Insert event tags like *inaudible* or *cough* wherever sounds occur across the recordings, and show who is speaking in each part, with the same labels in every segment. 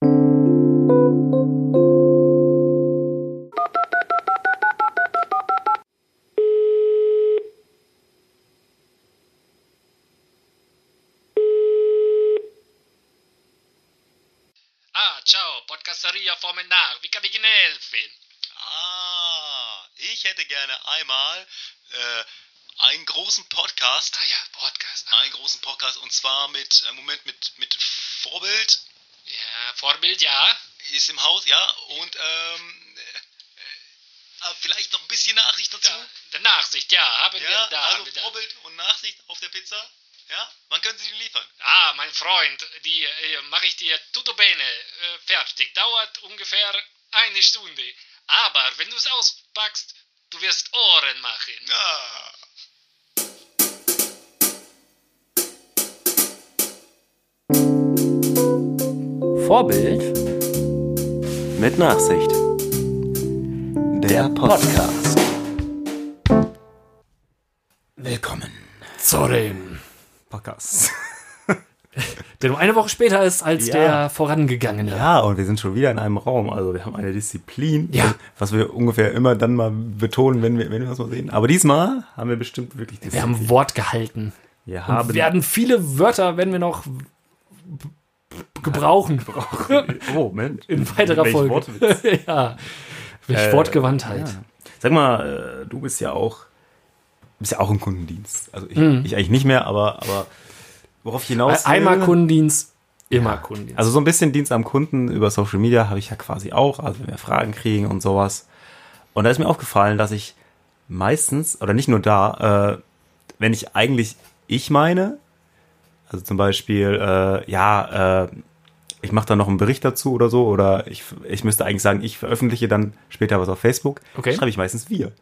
Speaker 1: Ah, ciao, Podcasteria Formenar. Wie kann ich Ihnen helfen?
Speaker 2: Ah, ich hätte gerne einmal äh, einen großen Podcast.
Speaker 1: Ah ja, Podcast.
Speaker 2: Einen großen Podcast und zwar mit, äh, Moment, mit, mit Vorbild
Speaker 1: Ja, Vorbild, ja.
Speaker 2: ist im Haus, ja, und ähm, äh, äh, vielleicht noch ein bisschen Nachricht dazu.
Speaker 1: ja. Nachsicht, ja, haben wir
Speaker 2: Ja,
Speaker 1: da.
Speaker 2: also
Speaker 1: wir da.
Speaker 2: Vorbild und Nachsicht auf der Pizza. Ja, wann können Sie die liefern?
Speaker 1: Ah, mein Freund, die äh, mache ich dir tutto bene äh, fertig. Dauert ungefähr eine Stunde. Aber wenn du es auspackst, du wirst Ohren machen.
Speaker 2: Ja.
Speaker 3: Vorbild
Speaker 4: Mit Nachsicht. Der Podcast.
Speaker 3: Willkommen zu dem Podcast. *laughs* der nur eine Woche später ist als
Speaker 4: Ja.
Speaker 3: der vorangegangene.
Speaker 4: Ja, und wir sind schon wieder in einem Raum. Also wir haben eine Disziplin,
Speaker 3: Ja.
Speaker 4: was wir ungefähr immer dann mal betonen, wenn wir, wenn wir das mal sehen. Aber diesmal haben wir bestimmt wirklich
Speaker 3: Wir
Speaker 4: Disziplin.
Speaker 3: haben Wort gehalten.
Speaker 4: Wir
Speaker 3: Und
Speaker 4: haben
Speaker 3: werden viele Wörter, wenn wir noch gebrauchen, *laughs* *laughs*
Speaker 4: oh, Moment.
Speaker 3: in weiterer
Speaker 4: Welch
Speaker 3: Folge.
Speaker 4: Wortwitz. *laughs*
Speaker 3: ja. Welch
Speaker 4: Äh,
Speaker 3: Wortgewandtheit.
Speaker 4: Ja. Sag mal, äh, du bist ja auch bist ja auch im Kundendienst. Also ich,
Speaker 3: Mhm.
Speaker 4: ich eigentlich nicht mehr, aber aber worauf ich hinaus will-
Speaker 3: Einmal Kundendienst, immer Kundendienst.
Speaker 4: Also so ein bisschen Dienst am Kunden über Social Media habe ich ja quasi auch, also wenn wir Fragen kriegen und sowas. Und da ist mir aufgefallen, dass ich meistens, oder nicht nur da, äh, wenn ich eigentlich ich meine, also zum Beispiel, äh, ja, äh, ich mache da noch einen Bericht dazu oder so, oder ich, ich müsste eigentlich sagen, ich veröffentliche dann später was auf Facebook,
Speaker 3: Okay.
Speaker 4: schreibe ich meistens wir.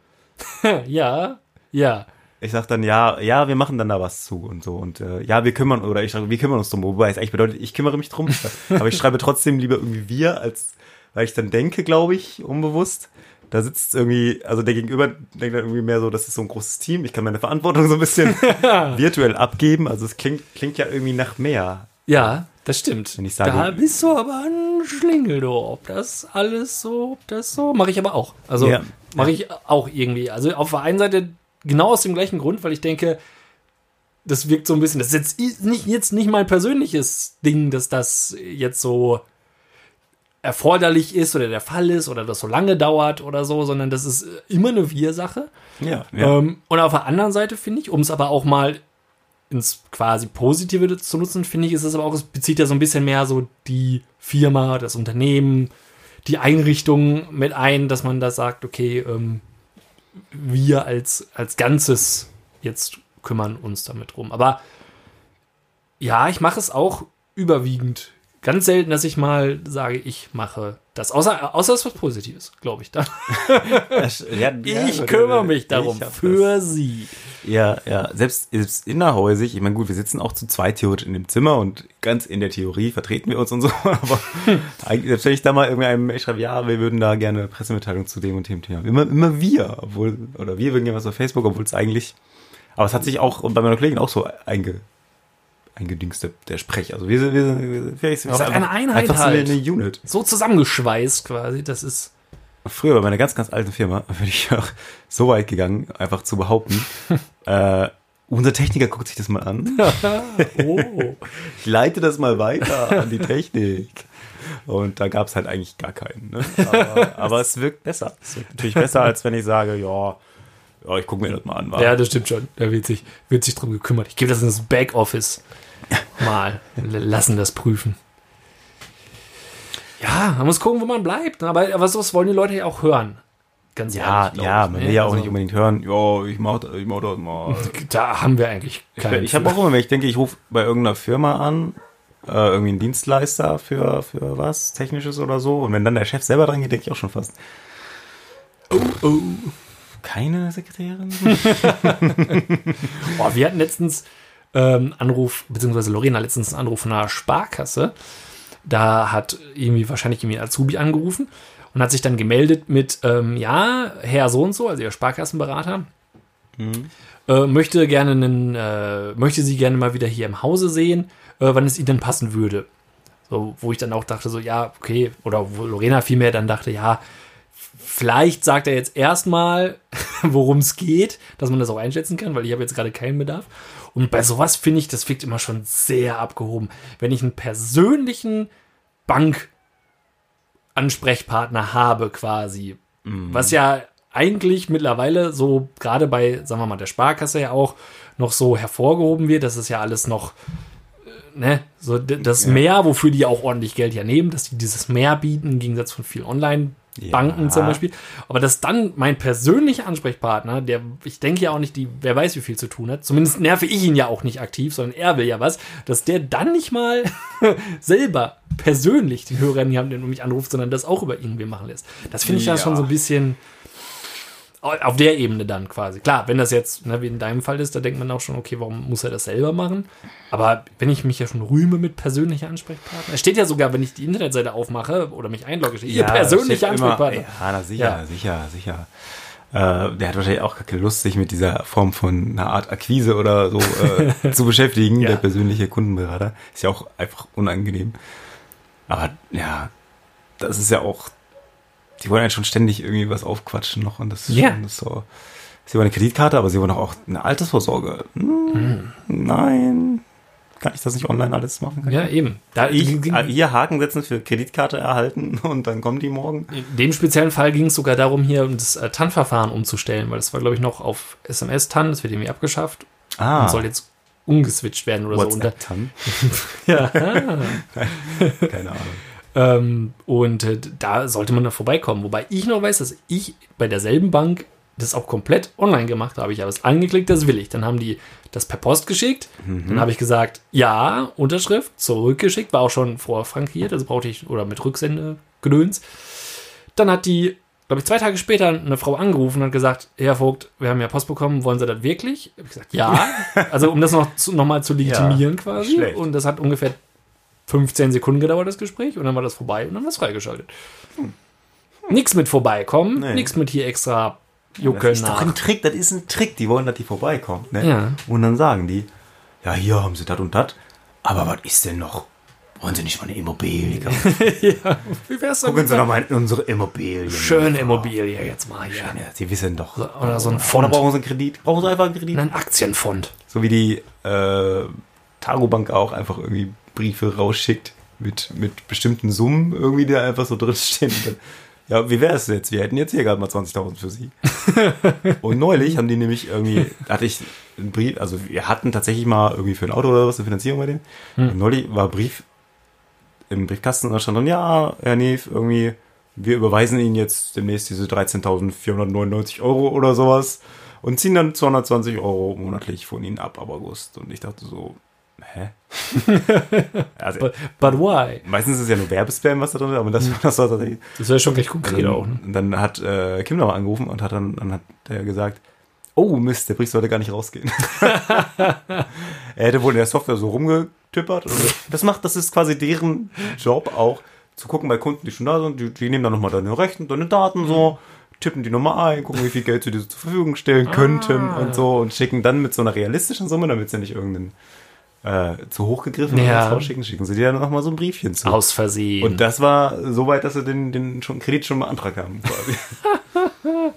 Speaker 4: *laughs*
Speaker 3: ja, ja.
Speaker 4: Ich sag dann, ja, ja, wir machen dann da was zu und so. Und äh, ja, wir kümmern, oder ich schreibe, wir kümmern uns drum. Wobei es eigentlich bedeutet, ich kümmere mich drum. *laughs* aber ich schreibe trotzdem lieber irgendwie wir, als weil ich dann denke, glaube ich, unbewusst. Da sitzt irgendwie, also der Gegenüber denkt dann irgendwie mehr so, das ist so ein großes Team. Ich kann meine Verantwortung so ein bisschen *laughs* virtuell abgeben. Also es klingt, klingt ja irgendwie nach mehr.
Speaker 3: Ja, das stimmt.
Speaker 4: Wenn ich sage-
Speaker 3: da bist du aber ein Schlingel, du. Ob das alles so, ob das so, mache ich aber auch. Also
Speaker 4: Ja.
Speaker 3: mache ich auch irgendwie. Also auf der einen Seite genau aus dem gleichen Grund, weil ich denke, das wirkt so ein bisschen, das ist jetzt nicht, jetzt nicht mein persönliches Ding, dass das jetzt so erforderlich ist oder der Fall ist oder das so lange dauert oder so, sondern das ist immer eine Wir-Sache.
Speaker 4: Ja, ja.
Speaker 3: Ähm, und auf der anderen Seite finde ich, um es aber auch mal ins quasi Positive zu nutzen, finde ich, ist es aber auch, es bezieht ja so ein bisschen mehr so die Firma, das Unternehmen, die Einrichtung mit ein, dass man da sagt, okay, ähm, wir als, als Ganzes jetzt kümmern uns damit drum. Aber ja, ich mache es auch überwiegend. Ganz selten, dass ich mal sage, ich mache das. Außer, außer es ist was Positives, glaube ich. Dann. *laughs*
Speaker 4: Ja,
Speaker 3: Ich
Speaker 4: ja,
Speaker 3: kümmere mich darum
Speaker 4: ich
Speaker 3: für sie.
Speaker 4: Ja, ja, selbst, selbst innerhäusig, ich meine, gut, wir sitzen auch zu zweit theoretisch in dem Zimmer und ganz in der Theorie vertreten wir uns und so, *laughs* aber *laughs* eigentlich, selbst wenn ich da mal irgendwie einem ich schreibe, ja, wir würden da gerne eine Pressemitteilung zu dem und dem Thema. Immer, immer wir, obwohl, oder wir würden gerne was auf Facebook, obwohl es eigentlich, aber es hat sich auch bei meiner Kollegin auch so einge, eingedingst, der, Sprech. Also wir sind, wir sind, wir sind, wir sind
Speaker 3: Aber eine Einheit
Speaker 4: einfach so
Speaker 3: halt.
Speaker 4: eine Unit.
Speaker 3: So zusammengeschweißt quasi, das ist.
Speaker 4: Früher bei meiner ganz, ganz alten Firma bin ich auch so weit gegangen, einfach zu behaupten, *laughs* äh, unser Techniker guckt sich das mal an. *laughs*
Speaker 3: Oh.
Speaker 4: Ich leite das mal weiter an die Technik. Und da gab es halt eigentlich gar keinen. Ne? Aber, *laughs* aber es wirkt besser. Es wirkt natürlich besser, als wenn ich sage, ja, ja ich gucke mir das mal an. wa?
Speaker 3: ja, das stimmt schon. Da wird sich, wird sich drum gekümmert. Ich gebe das in das Backoffice mal. Lassen das prüfen. Ja, man muss gucken, wo man bleibt. Aber, aber sowas wollen die Leute ja auch hören. Ganz
Speaker 4: ja,
Speaker 3: ehrlich,
Speaker 4: ja,
Speaker 3: ich,
Speaker 4: man
Speaker 3: ne?
Speaker 4: will ja auch
Speaker 3: Also,
Speaker 4: nicht unbedingt hören, ja, ich mach, das- ich mach das mal. *laughs*
Speaker 3: Da haben wir eigentlich keinen.
Speaker 4: Ich habe auch immer, wenn ich denke, ich rufe bei irgendeiner Firma an, äh, irgendwie einen Dienstleister für, für was, Technisches oder so, und wenn dann der Chef selber dran geht, denke ich auch schon fast.
Speaker 3: Oh, oh.
Speaker 4: Keine Sekretärin? *laughs*
Speaker 3: Oh, wir hatten letztens ähm, Anruf, beziehungsweise Lorena letztens einen Anruf von einer Sparkasse. Da hat irgendwie wahrscheinlich irgendwie ein Azubi angerufen und hat sich dann gemeldet mit, ähm, ja, Herr so und so, also ihr Sparkassenberater, äh, möchte gerne einen, äh, möchte sie gerne mal wieder hier im Hause sehen, äh, wann es ihnen denn passen würde. So, wo ich dann auch dachte, so, ja, okay, oder wo Lorena vielmehr dann dachte, ja, vielleicht sagt er jetzt erstmal, *laughs* worum es geht, dass man das auch einschätzen kann, weil ich habe jetzt gerade keinen Bedarf. Und bei sowas finde ich, das wirkt immer schon sehr abgehoben. Wenn ich einen persönlichen Bank-Ansprechpartner habe, quasi, was ja eigentlich mittlerweile so gerade bei, sagen wir mal, der Sparkasse ja auch noch so hervorgehoben wird, dass es ja alles noch äh, ne, so das Mehr, wofür die auch ordentlich Geld ja nehmen, dass die dieses Mehr bieten, im Gegensatz von vielen Online-Banken
Speaker 4: Ja.
Speaker 3: zum Beispiel. Aber dass dann mein persönlicher Ansprechpartner, der, ich denke ja auch nicht, die, wer weiß, wie viel zu tun hat, zumindest nerve ich ihn ja auch nicht aktiv, sondern er will ja was, dass der dann nicht mal *laughs* selber persönlich den Hörer in die Hand nimmt und mich anruft, sondern das auch über ihn wir machen lässt. Das finde ich ja
Speaker 4: Ja.
Speaker 3: schon so ein bisschen auf der Ebene dann quasi. Klar, wenn das jetzt, ne, wie in deinem Fall ist, da denkt man auch schon, okay, warum muss er das selber machen? Aber wenn ich mich ja schon rühme mit persönlicher Ansprechpartner, es steht ja sogar, wenn ich die Internetseite aufmache oder mich einlogge, steht, ihr persönlicher
Speaker 4: steht immer-
Speaker 3: Ansprechpartner.
Speaker 4: Ja, na sicher,
Speaker 3: Ja.
Speaker 4: sicher, sicher. Äh, der hat wahrscheinlich auch keine Lust, sich mit dieser Form von einer Art Akquise oder so äh, *laughs* zu beschäftigen,
Speaker 3: Ja.
Speaker 4: der persönliche Kundenberater. Ist ja auch einfach unangenehm. Aber ja, das ist ja auch, die wollen ja schon ständig irgendwie was aufquatschen noch und das ist
Speaker 3: Ja.
Speaker 4: schon das ist so. Sie wollen eine Kreditkarte, aber sie wollen auch eine Altersvorsorge. Hm, Nein. Kann ich das nicht online alles machen?
Speaker 3: Ja, eben. Da,
Speaker 4: Ich, äh, hier Haken setzen für Kreditkarte erhalten *laughs* und dann kommen die morgen.
Speaker 3: in dem speziellen Fall ging es sogar darum, hier das äh, TAN-Verfahren umzustellen, weil das war, glaube ich, noch auf SMS-TAN, das wird irgendwie abgeschafft
Speaker 4: Ah,
Speaker 3: und soll jetzt umgeswitcht werden oder so. Und da,
Speaker 4: WhatsApp-Tan.
Speaker 3: ja, *laughs*
Speaker 4: Keine Ahnung.
Speaker 3: Ähm, und äh, da sollte man da vorbeikommen. Wobei ich noch weiß, dass ich bei derselben Bank das auch komplett online gemacht habe. Ich habe es angeklickt, das will ich. Dann haben die das per Post geschickt. Dann habe ich gesagt, ja, Unterschrift, zurückgeschickt, war auch schon vorfrankiert, also brauchte ich, oder mit Rücksendegedöns. Dann hat die, glaube ich, zwei Tage später eine Frau angerufen und hat gesagt, Herr Vogt, wir haben ja Post bekommen, wollen Sie das wirklich? Hab ich gesagt, ja. *laughs* Also um das noch, zu, noch mal zu legitimieren quasi.
Speaker 4: schlecht.
Speaker 3: Und das hat ungefähr 15 Sekunden gedauert, das Gespräch, und dann war das vorbei und dann war es freigeschaltet. Nix mit vorbeikommen,
Speaker 4: Nee.
Speaker 3: nix mit hier extra
Speaker 4: Das
Speaker 3: juckeln
Speaker 4: ist doch
Speaker 3: nach.
Speaker 4: ein Trick, das ist ein Trick. Die wollen, dass die vorbeikommen. Ne?
Speaker 3: Ja.
Speaker 4: Und dann sagen die, ja, hier haben sie das und das. Aber was ist denn noch? Wollen Sie nicht mal eine Immobilie kaufen? *laughs*
Speaker 3: Wie wär's
Speaker 4: Gucken Sie
Speaker 3: denn
Speaker 4: doch mal in unsere Immobilien.
Speaker 3: Schöne Immobilie jetzt mal hier.
Speaker 4: Ja, Sie wissen doch.
Speaker 3: Oder so ein
Speaker 4: Oder
Speaker 3: Fond.
Speaker 4: brauchen Sie einen Kredit? Brauchen Sie einfach einen Kredit?
Speaker 3: Ein Aktienfond.
Speaker 4: So wie die äh, Tarobank auch einfach irgendwie Briefe rausschickt mit, mit bestimmten Summen irgendwie, die da einfach so drinstehen. Dann, Ja, wie wäre es jetzt? Wir hätten jetzt hier gerade mal 20.000 für Sie. *laughs* Und neulich haben die nämlich irgendwie, hatte ich einen Brief, also wir hatten tatsächlich mal irgendwie für ein Auto oder was eine Finanzierung bei denen. Und neulich war Brief im Briefkasten und da stand dann, ja, Herr Neef, irgendwie, wir überweisen Ihnen jetzt demnächst diese 13.499 Euro oder sowas und ziehen dann 220 Euro monatlich von Ihnen ab ab August. Und ich dachte so, hä? *laughs* also,
Speaker 3: But, but why?
Speaker 4: meistens ist es ja nur Werbespam, was da drin ist, aber das, das war tatsächlich.
Speaker 3: Das wäre schon recht konkret
Speaker 4: dann,
Speaker 3: auch. Ne?
Speaker 4: dann hat äh, Kim da mal angerufen und hat dann, dann hat er gesagt, oh Mist, der Brief sollte gar nicht rausgehen. *laughs* er hätte wohl in der Software so rumgetippert. Das macht, das ist quasi deren Job auch, zu gucken bei Kunden, die schon da sind, die, die nehmen dann nochmal deine Rechten, deine Daten so, tippen die nochmal ein, gucken, wie viel Geld sie dir zur Verfügung stellen könnten und so und schicken dann mit so einer realistischen Summe, damit sie nicht irgendeinen äh, zu hoch gegriffen
Speaker 3: Ja.
Speaker 4: rausschicken, schicken sie dir dann nochmal so ein Briefchen zu.
Speaker 3: Aus Versehen.
Speaker 4: Und das war so weit, dass sie den, den schon Kredit schon beantragt haben. Quasi. *laughs*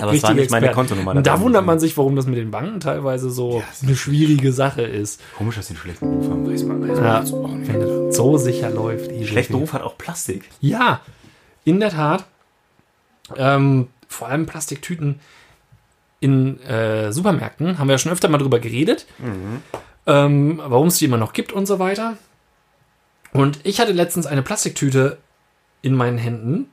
Speaker 4: Aber es war nicht meine
Speaker 3: Experten.
Speaker 4: Kontonummer.
Speaker 3: Und da
Speaker 4: drin.
Speaker 3: wundert man sich, warum das mit den Banken teilweise so eine schwierige Sache ist.
Speaker 4: Komisch, dass sie einen schlechten Ruf haben. Weiß man, weiß man
Speaker 3: Ja,
Speaker 4: nicht.
Speaker 3: wenn das so sicher läuft. easy.
Speaker 4: Schlechter Ruf hat auch Plastik.
Speaker 3: Ja, in der Tat. Ähm, vor allem Plastiktüten in äh, Supermärkten haben wir ja schon öfter mal drüber geredet, ähm, warum es die immer noch gibt und so weiter. Und ich hatte letztens eine Plastiktüte in meinen Händen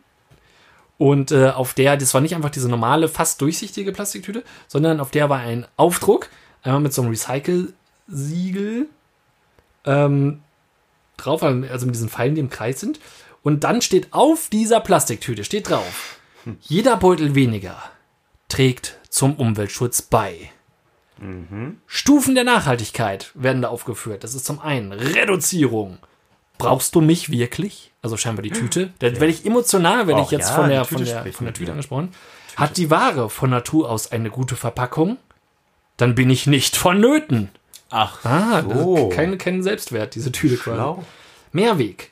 Speaker 3: und äh, auf der, das war nicht einfach diese normale, fast durchsichtige Plastiktüte, sondern auf der war ein Aufdruck, einmal mit so einem Recycle-Siegel ähm, drauf, also mit diesen Pfeilen, die im Kreis sind. Und dann steht auf dieser Plastiktüte, steht drauf, jeder Beutel weniger trägt zum Umweltschutz bei. Stufen der Nachhaltigkeit werden da aufgeführt. Das ist zum einen Reduzierung. Brauchst du mich wirklich? Also scheinbar die Tüte. Da werde ich emotional,
Speaker 4: Och,
Speaker 3: ich jetzt
Speaker 4: ja,
Speaker 3: von, der,
Speaker 4: Tüte
Speaker 3: von, der, von der Tüte angesprochen. Hat die Ware von Natur aus eine gute Verpackung? Dann bin ich nicht vonnöten.
Speaker 4: Ach,
Speaker 3: Ah,
Speaker 4: so.
Speaker 3: kein, kein Selbstwert, diese Tüte quasi.
Speaker 4: Schlau.
Speaker 3: Mehrweg.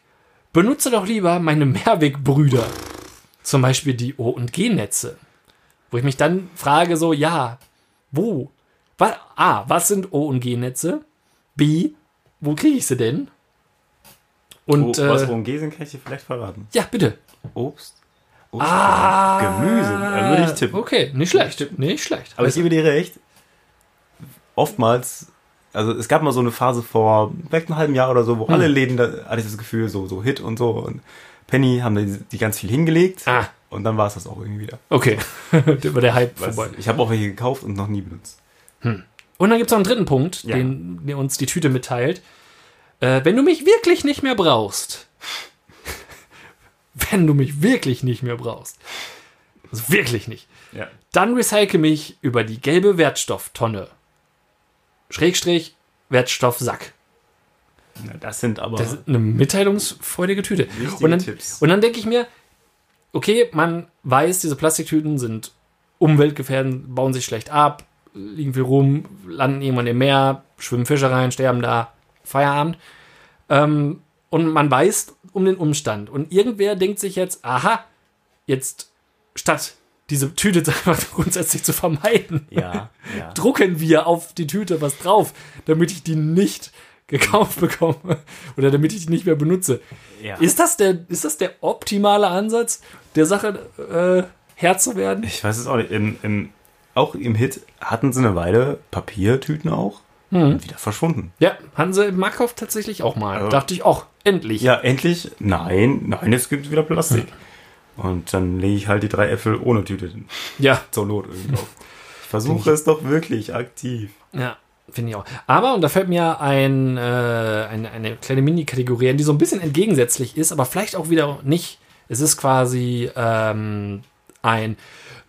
Speaker 3: Benutze doch lieber meine Mehrwegbrüder. Zum Beispiel die O- und G-Netze. Wo ich mich dann frage, so, ja, wo? Was, A, was sind O- und G-Netze? B, wo kriege ich sie denn? Und,
Speaker 4: oh, was
Speaker 3: äh,
Speaker 4: worum G sind, kann ich dir vielleicht verraten.
Speaker 3: ja, bitte.
Speaker 4: Obst. Obst
Speaker 3: Ah,
Speaker 4: Gemüse. Da würde ich tippen.
Speaker 3: Okay, nicht schlecht. Nicht schlecht.
Speaker 4: Aber ich gebe dir recht. Oftmals, also es gab mal so eine Phase vor vielleicht einem halben Jahr oder so, wo
Speaker 3: Hm.
Speaker 4: alle Läden, da hatte ich das Gefühl, so, so Hit und so. Und Penny haben die, die ganz viel hingelegt.
Speaker 3: Ah.
Speaker 4: Und dann war es das auch irgendwie wieder.
Speaker 3: okay, *laughs* über der Hype vorbei.
Speaker 4: ich habe auch welche gekauft und noch nie benutzt.
Speaker 3: Und dann gibt es noch einen dritten Punkt,
Speaker 4: Ja.
Speaker 3: den der uns die Tüte mitteilt. Äh, wenn du mich wirklich nicht mehr brauchst, *laughs* wenn du mich wirklich nicht mehr brauchst, also wirklich nicht,
Speaker 4: Ja.
Speaker 3: dann recycle mich über die gelbe Wertstofftonne. Schrägstrich Wertstoffsack.
Speaker 4: Na, das sind aber.
Speaker 3: Das ist eine mitteilungsfreudige Tüte. Und dann,
Speaker 4: Tipps.
Speaker 3: und dann denke ich mir, okay, man weiß, diese Plastiktüten sind umweltgefährdend, bauen sich schlecht ab, liegen viel rum, landen irgendwann im Meer, schwimmen Fische rein, sterben da, Feierabend. Ähm, und man weiß um den Umstand. Und irgendwer denkt sich jetzt, aha, jetzt statt diese Tüte *laughs* einfach grundsätzlich zu vermeiden,
Speaker 4: ja, ja. *laughs*
Speaker 3: drucken wir auf die Tüte was drauf, damit ich die nicht gekauft bekomme oder damit ich die nicht mehr benutze.
Speaker 4: ja.
Speaker 3: Ist das der, ist das der optimale Ansatz, der Sache äh, Herr zu werden?
Speaker 4: Ich weiß es auch nicht. Im, im, auch im Hit hatten sie eine Weile Papiertüten auch
Speaker 3: Hm.
Speaker 4: und wieder verschwunden.
Speaker 3: Ja, hatten sie im Markov tatsächlich auch mal.
Speaker 4: Also-
Speaker 3: Dachte ich auch, endlich.
Speaker 4: Ja, endlich. Nein, nein, jetzt gibt es wieder Plastik. Und dann lege ich halt die drei Äpfel ohne Tüte hin.
Speaker 3: Ja,
Speaker 4: zur Not irgendwie. Ich versuche es doch wirklich aktiv.
Speaker 3: ja finde ich auch. Aber, und da fällt mir ein, äh, eine, eine kleine Mini-Kategorie ein, die so ein bisschen entgegensätzlich ist, aber vielleicht auch wieder nicht. Es ist quasi ähm, ein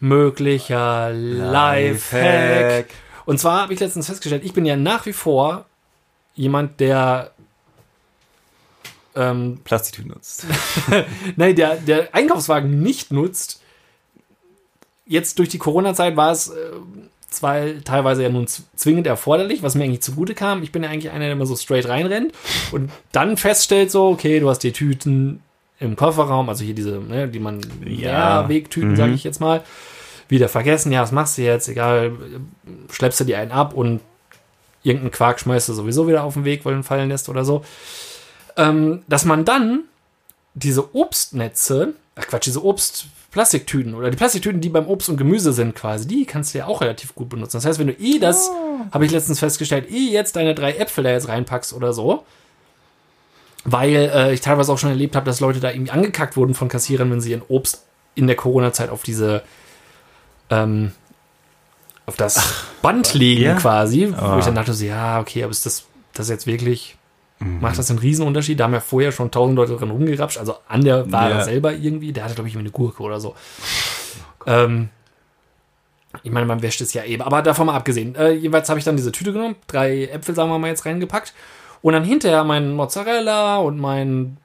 Speaker 3: möglicher Lifehack. Und zwar habe ich letztens festgestellt, ich bin ja nach wie vor jemand, der ähm,
Speaker 4: Plastiktüten nutzt. *laughs*
Speaker 3: nein, der, der Einkaufswagen nicht nutzt. Jetzt durch die Corona-Zeit war es äh, zwar teilweise ja nun zwingend erforderlich, was mir eigentlich zugute kam. Ich bin ja eigentlich einer, der immer so straight reinrennt und dann feststellt so, okay, du hast die Tüten im Kofferraum, also hier diese, ne, die man,
Speaker 4: Ja.
Speaker 3: ja, Wegtüten,
Speaker 4: Mhm.
Speaker 3: sage ich jetzt mal, wieder vergessen, ja, was machst du jetzt? Egal, schleppst du die einen ab und irgendeinen Quark schmeißt du sowieso wieder auf den Weg, weil du ihn fallen lässt oder so. Ähm, dass man dann diese Obstnetze, ach Quatsch, diese Obstplastiktüten oder die Plastiktüten, die beim Obst und Gemüse sind quasi, die kannst du ja auch relativ gut benutzen. Das heißt, wenn du eh das, habe ich letztens festgestellt, eh jetzt deine drei Äpfel da jetzt reinpackst oder so, weil äh, ich teilweise auch schon erlebt habe, dass Leute da irgendwie angekackt wurden von Kassierern, wenn sie ihren Obst in der Corona-Zeit auf diese ähm, auf das Band legen
Speaker 4: ja?
Speaker 3: quasi, wo
Speaker 4: Ah.
Speaker 3: ich dann dachte so, ja, okay, aber ist das, das jetzt wirklich, macht das einen Riesenunterschied? Da haben ja vorher schon tausend Leute drin rumgerapscht, also an der Ware
Speaker 4: Ja.
Speaker 3: selber irgendwie, der hatte, glaube ich, eine Gurke oder so. ähm, ich meine, man wäscht es ja eben, aber davon mal abgesehen. Äh, jeweils habe ich dann diese Tüte genommen, drei Äpfel, sagen wir mal, jetzt reingepackt und dann hinterher meinen Mozzarella und mein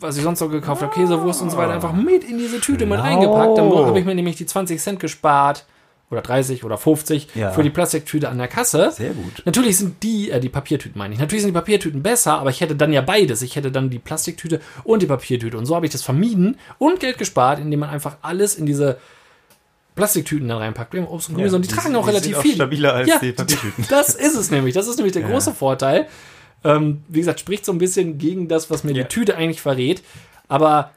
Speaker 3: was ich sonst noch gekauft habe, Käsewurst und so weiter, einfach mit in diese Tüte mit
Speaker 4: Schlau.
Speaker 3: reingepackt. Dann habe ich mir nämlich die 20 Cent gespart oder 30 oder 50
Speaker 4: Ja.
Speaker 3: für die Plastiktüte an der Kasse.
Speaker 4: Sehr gut.
Speaker 3: Natürlich sind die, äh, die Papiertüten meine ich, natürlich sind die Papiertüten besser, aber ich hätte dann ja beides. Ich hätte dann die Plastiktüte und die Papiertüte. Und so habe ich das vermieden und Geld gespart, indem man einfach alles in diese Plastiktüten dann reinpackt. Wir haben Obst und Gemüse
Speaker 4: Ja,
Speaker 3: und die,
Speaker 4: die
Speaker 3: tragen auch
Speaker 4: die
Speaker 3: relativ
Speaker 4: sind auch
Speaker 3: viel.
Speaker 4: stabiler als
Speaker 3: ja,
Speaker 4: die Papiertüten. *laughs*
Speaker 3: Das ist es nämlich. Das ist nämlich der große Vorteil. Ähm, wie gesagt, spricht so ein bisschen gegen das, was mir
Speaker 4: Ja.
Speaker 3: die Tüte eigentlich verrät. Aber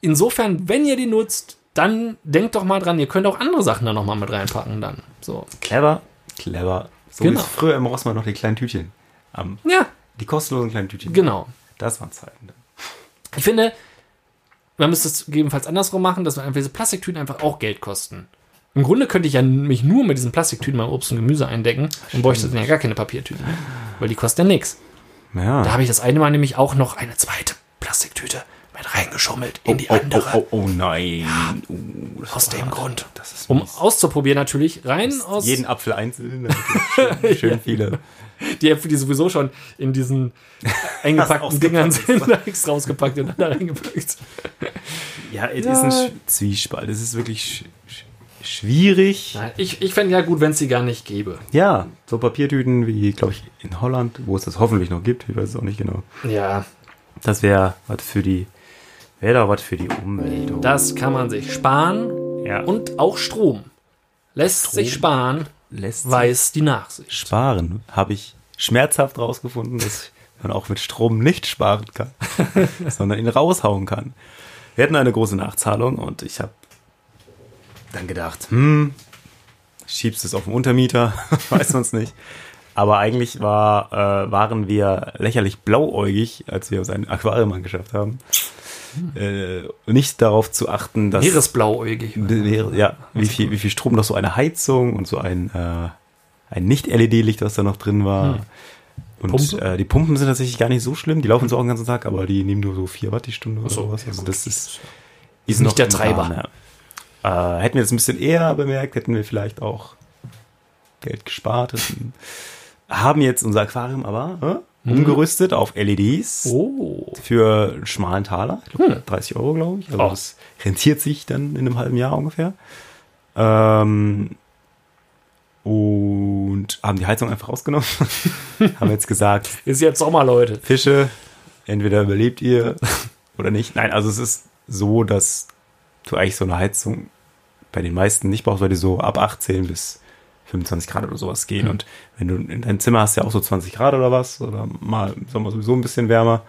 Speaker 3: insofern, wenn ihr die nutzt, dann denkt doch mal dran, ihr könnt auch andere Sachen da nochmal mit reinpacken dann. So.
Speaker 4: Clever, clever. So
Speaker 3: Genau.
Speaker 4: früher im Rossmann noch die kleinen Tütchen. am
Speaker 3: Ja,
Speaker 4: die kostenlosen kleinen Tütchen.
Speaker 3: genau.
Speaker 4: Das waren Zeiten.
Speaker 3: Ich finde, man müsste es gegebenenfalls andersrum machen, dass man einfach diese Plastiktüten einfach auch Geld kosten. Im Grunde könnte ich ja mich nur mit diesen Plastiktüten beim Obst und Gemüse eindecken und bräuchte dann ja gar keine Papiertüten. Weil die kosten ja nichts.
Speaker 4: Ja.
Speaker 3: Da habe ich das eine Mal nämlich auch noch eine zweite Plastiktüte mit reingeschummelt in die andere.
Speaker 4: Oh, oh, oh nein. Uh, das
Speaker 3: Aus dem
Speaker 4: hart.
Speaker 3: Grund. Um
Speaker 4: mies.
Speaker 3: auszuprobieren natürlich. Rein aus
Speaker 4: jeden Apfel einzeln. Schön, *laughs* schön viele.
Speaker 3: die Äpfel, die sowieso schon in diesen *laughs* eingepackten Dingern sind, da *laughs* extra ausgepackt und dann da reingepackt.
Speaker 4: Ja, es ist ein Zwiespalt. Es ist wirklich schwierig.
Speaker 3: Nein, ich ich fände ja gut, wenn es sie gar nicht gäbe.
Speaker 4: Ja, so Papiertüten wie, glaube ich, in Holland, wo es das hoffentlich noch gibt, ich weiß es auch nicht genau.
Speaker 3: Ja,
Speaker 4: Das wäre was für die, wäre was für die Umwelt. oh.
Speaker 3: das kann man sich sparen.
Speaker 4: ja.
Speaker 3: Und auch Strom. Lässt sich sparen,
Speaker 4: lässt sich
Speaker 3: weiß die Nachsicht.
Speaker 4: sparen. Habe ich schmerzhaft rausgefunden, dass *laughs* man auch mit Strom nicht sparen kann, *laughs* sondern ihn raushauen kann. Wir hatten eine große Nachzahlung und ich habe dann gedacht, hm, schiebst es auf den Untermieter, *laughs* weiß man es nicht. Aber eigentlich war, äh, waren wir lächerlich blauäugig, als wir uns ein Aquarium angeschafft haben. Äh, nicht darauf zu achten, dass
Speaker 3: Meeresblauäugig.
Speaker 4: ja, wie viel, wie viel Strom noch so eine Heizung und so ein, äh, ein Nicht-LED-Licht, was da noch drin war. Und
Speaker 3: Pumpe?
Speaker 4: Äh, die Pumpen sind tatsächlich gar nicht so schlimm. Die laufen so auch den ganzen Tag, aber die nehmen nur so 4 Watt die Stunde oder
Speaker 3: so,
Speaker 4: sowas.
Speaker 3: ja,
Speaker 4: Also das ist, ist
Speaker 3: Nicht der Treiber.
Speaker 4: Rahmen, ja. Äh, hätten wir das ein bisschen eher bemerkt, hätten wir vielleicht auch Geld gespart. Haben jetzt unser Aquarium aber äh, umgerüstet auf LEDs
Speaker 3: Oh.
Speaker 4: für einen schmalen Taler. Ich glaube, 30 Euro, glaube ich. Also
Speaker 3: Oh.
Speaker 4: das rentiert sich dann in einem halben Jahr ungefähr. Ähm, und haben die Heizung einfach rausgenommen. *laughs* haben jetzt gesagt,
Speaker 3: Ist jetzt Sommer, Leute.
Speaker 4: Fische, entweder überlebt ihr oder nicht. Nein, also es ist so, dass du eigentlich so eine Heizung bei den meisten nicht brauchst, weil die so ab 18 bis 25 Grad oder sowas gehen. Und wenn du in deinem Zimmer hast ja auch so 20 Grad oder was, oder mal im Sommer sowieso ein bisschen wärmer.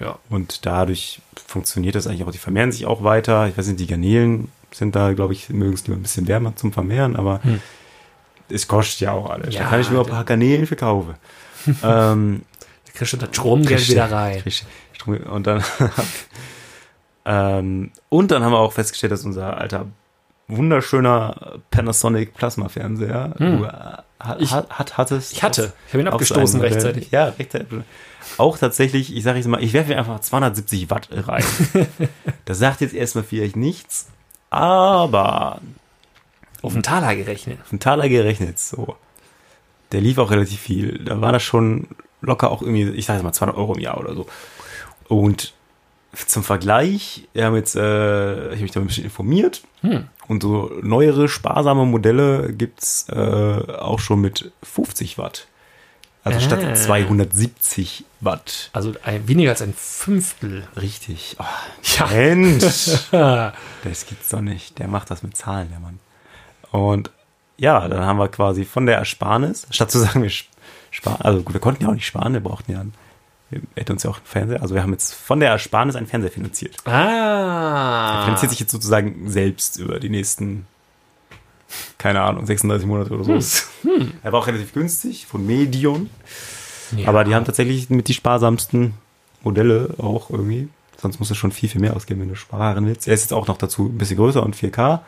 Speaker 3: Ja.
Speaker 4: Und dadurch funktioniert das eigentlich auch. Die vermehren sich auch weiter. Ich weiß nicht, die Garnelen sind da, glaube ich, mögen es lieber ein bisschen wärmer zum Vermehren, aber es kostet ja auch alles.
Speaker 3: Ja,
Speaker 4: da kann ich mir auch ein paar Garnelen verkaufen. *laughs* ähm,
Speaker 3: Da kriegst du das Stromgeld wieder rein.
Speaker 4: Und dann, *laughs* ähm, und dann haben wir auch festgestellt, dass unser alter wunderschöner Panasonic Plasma Fernseher du, äh,
Speaker 3: Ich-
Speaker 4: hat, hat, hattest.
Speaker 3: Ich hatte. Ich habe ihn abgestoßen rechtzeitig.
Speaker 4: Ja, rechtzeitig. Auch tatsächlich, ich sage jetzt mal, ich werfe einfach 270 Watt rein. *laughs* das sagt jetzt erstmal vielleicht nichts, aber
Speaker 3: Auf den Taler gerechnet.
Speaker 4: auf den Taler gerechnet, so. Der lief auch relativ viel. Da war das schon locker auch irgendwie, ich sage jetzt mal 200 Euro im Jahr oder so. Und zum Vergleich, wir haben jetzt, äh, ich habe mich da ein bisschen informiert. Und so neuere, sparsame Modelle gibt's äh, auch schon mit 50 Watt. Also
Speaker 3: Ah.
Speaker 4: statt 270 Watt.
Speaker 3: Also ein, weniger als ein Fünftel.
Speaker 4: Richtig. Oh,
Speaker 3: Ja.
Speaker 4: Mensch. *laughs* Das gibt's doch nicht. Der macht das mit Zahlen, der Mann. Und ja, dann haben wir quasi von der Ersparnis, statt zu sagen, wir sp- sparen, also gut, wir konnten ja auch nicht sparen, wir brauchten ja, einen, wir hätten uns ja auch einen Fernseher, also wir haben jetzt von der Ersparnis einen Fernseher finanziert.
Speaker 3: Ah.
Speaker 4: Finanziert sich jetzt sozusagen selbst über die nächsten, keine Ahnung, 36 Monate oder so. Er war auch relativ günstig, von Medion.
Speaker 3: Ja.
Speaker 4: Aber die haben tatsächlich mit die sparsamsten Modelle auch irgendwie. Sonst musst du schon viel, viel mehr ausgeben, wenn du sparen willst. Er ist jetzt auch noch dazu ein bisschen größer und 4K.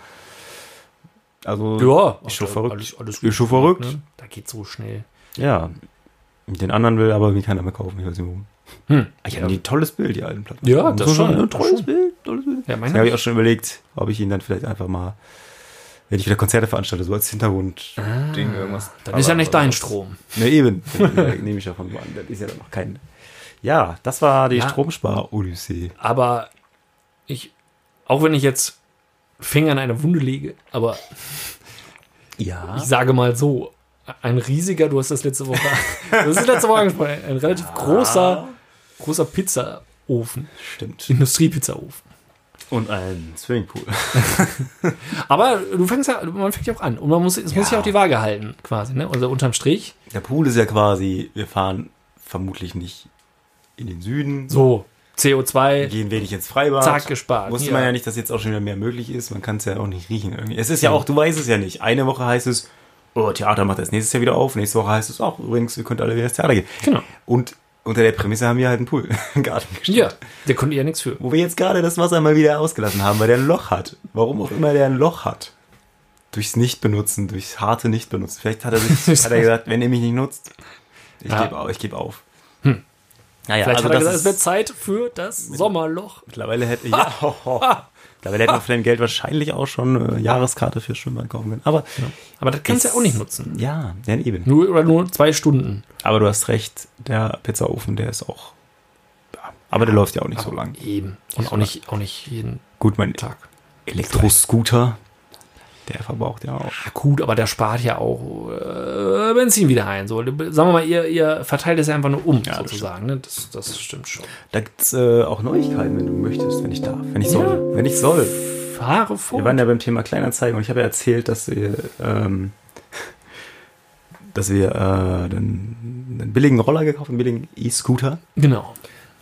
Speaker 4: Also,
Speaker 3: ja,
Speaker 4: ist schon verrückt.
Speaker 3: Alles, alles
Speaker 4: ist schon verrückt.
Speaker 3: Ne? Da geht so schnell.
Speaker 4: Ja. Den anderen will aber irgendwie keiner mehr kaufen. Ich weiß nicht warum.
Speaker 3: Hm.
Speaker 4: Ich habe ein tolles Bild, die alten Platten.
Speaker 3: Ja, das
Speaker 4: man
Speaker 3: schon,
Speaker 4: Ein
Speaker 3: das
Speaker 4: tolles
Speaker 3: schon.
Speaker 4: Bild, tolles Bild.
Speaker 3: Ja, meine
Speaker 4: habe ich auch schon überlegt, ob ich ihn dann vielleicht einfach mal, wenn ich wieder Konzerte veranstalte, so als Hintergrund Ding irgendwas.
Speaker 3: Dann ist ja nicht dein Strom.
Speaker 4: Ne, eben. *laughs* Nehme ich ja von woanders. Das ist ja dann noch kein. Ja, das war die
Speaker 3: Ja.
Speaker 4: Stromspar-Odyssee.
Speaker 3: Aber ich, auch wenn ich jetzt Finger in eine Wunde lege, aber
Speaker 4: Ja.
Speaker 3: ich sage mal so, ein riesiger, du hast das letzte Woche, *laughs* das ist letzte Woche angesprochen, ein relativ großer, großer Pizzaofen,
Speaker 4: Stimmt.
Speaker 3: Industriepizzaofen.
Speaker 4: Und ein Swimmingpool. *laughs*
Speaker 3: Aber du fängst ja, man fängt ja auch an und man muss, es muss sich
Speaker 4: Ja.
Speaker 3: auch die Waage halten, quasi, ne? Also unterm Strich,
Speaker 4: Der Pool ist ja quasi, wir fahren vermutlich nicht in den Süden.
Speaker 3: so CO2,
Speaker 4: Gehen wenig ins Freibad.
Speaker 3: zack, gespart.
Speaker 4: Wusste
Speaker 3: Ja.
Speaker 4: man ja nicht, dass jetzt auch schon wieder mehr möglich ist. Man kann es ja auch nicht riechen irgendwie. Es ist ja auch, du weißt es ja nicht. Eine Woche heißt es, oh, Theater macht das nächstes Jahr wieder auf. Nächste Woche heißt es auch, übrigens, ihr könnt alle wieder ins Theater gehen.
Speaker 3: Genau.
Speaker 4: Und unter der Prämisse haben wir halt einen Pool *laughs* im Garten gestellt.
Speaker 3: Ja, der konnte ja nichts für.
Speaker 4: Wo wir jetzt gerade das Wasser mal wieder ausgelassen haben, weil der ein Loch hat. Warum auch immer der ein Loch hat. Durchs Nichtbenutzen, durchs harte Nichtbenutzen. Vielleicht hat er sich *laughs* hat er gesagt, wenn ihr mich nicht nutzt, ich
Speaker 3: Ja.
Speaker 4: gebe auf. Ich gebe auf. Hm. Naja,
Speaker 3: Vielleicht
Speaker 4: also
Speaker 3: hat er
Speaker 4: das
Speaker 3: gesagt, es wird Zeit für das Sommerloch.
Speaker 4: mittlerweile hätte *laughs* ja, mittlerweile hätte man für dein Geld wahrscheinlich auch schon äh, Jahreskarte für Schwimmbad kaufen können. Aber
Speaker 3: Aber das kannst du ja auch nicht nutzen.
Speaker 4: Ja, ja, eben.
Speaker 3: Nur oder nur zwei Stunden.
Speaker 4: Aber du hast recht, der Pizzaofen, der ist auch. Ja, aber der läuft ja auch nicht so lang.
Speaker 3: Eben. Und auch nicht, auch nicht jeden
Speaker 4: Gut, mein
Speaker 3: Tag.
Speaker 4: Elektroscooter, Der verbraucht ja auch.
Speaker 3: Ja, gut, aber der spart ja auch äh, Benzin wieder ein. So, sagen wir mal, ihr, ihr verteilt es ja einfach nur um,
Speaker 4: Ja, das
Speaker 3: sozusagen. Ne? Das, das stimmt schon.
Speaker 4: Da gibt's äh, auch Neuigkeiten, wenn du möchtest, wenn ich darf. Wenn ich soll. Wenn ich soll.
Speaker 3: Fahre vor.
Speaker 4: Wir waren ja beim Thema Kleinanzeigen und ich habe ja erzählt, dass wir, ähm, dass wir äh, den, einen billigen Roller gekauft, einen billigen E-Scooter.
Speaker 3: Genau.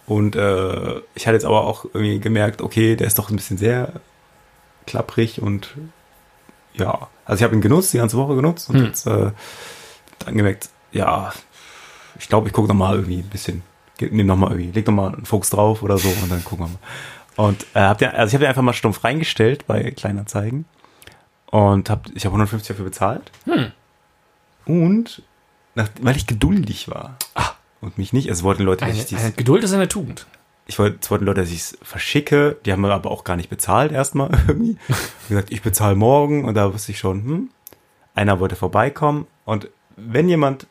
Speaker 4: Und äh, ich hatte jetzt aber auch irgendwie gemerkt, okay, der ist doch ein bisschen sehr klapprig und ja, also ich habe ihn genutzt, die ganze Woche genutzt und
Speaker 3: Hm.
Speaker 4: jetzt äh, dann gemerkt, ja, ich glaube, ich gucke noch mal irgendwie ein bisschen, nehme noch mal irgendwie, leg noch mal einen Fuchs drauf oder so und dann gucken wir mal. Und äh, habt ihr, also ich habe den einfach mal stumpf reingestellt bei Kleinanzeigen und hab, ich habe 150 dafür bezahlt
Speaker 3: Hm.
Speaker 4: und nach, weil ich geduldig war
Speaker 3: Ah.
Speaker 4: und mich nicht, es wollten Leute, dass
Speaker 3: Eine,
Speaker 4: ich dies,
Speaker 3: eine Geduld ist eine Tugend.
Speaker 4: Ich wollte, es wollten Leute, dass ich es verschicke, die haben mir aber auch gar nicht bezahlt erstmal *laughs* irgendwie. Ich gesagt, ich bezahle morgen und da wusste ich schon, hm, einer wollte vorbeikommen und wenn jemand,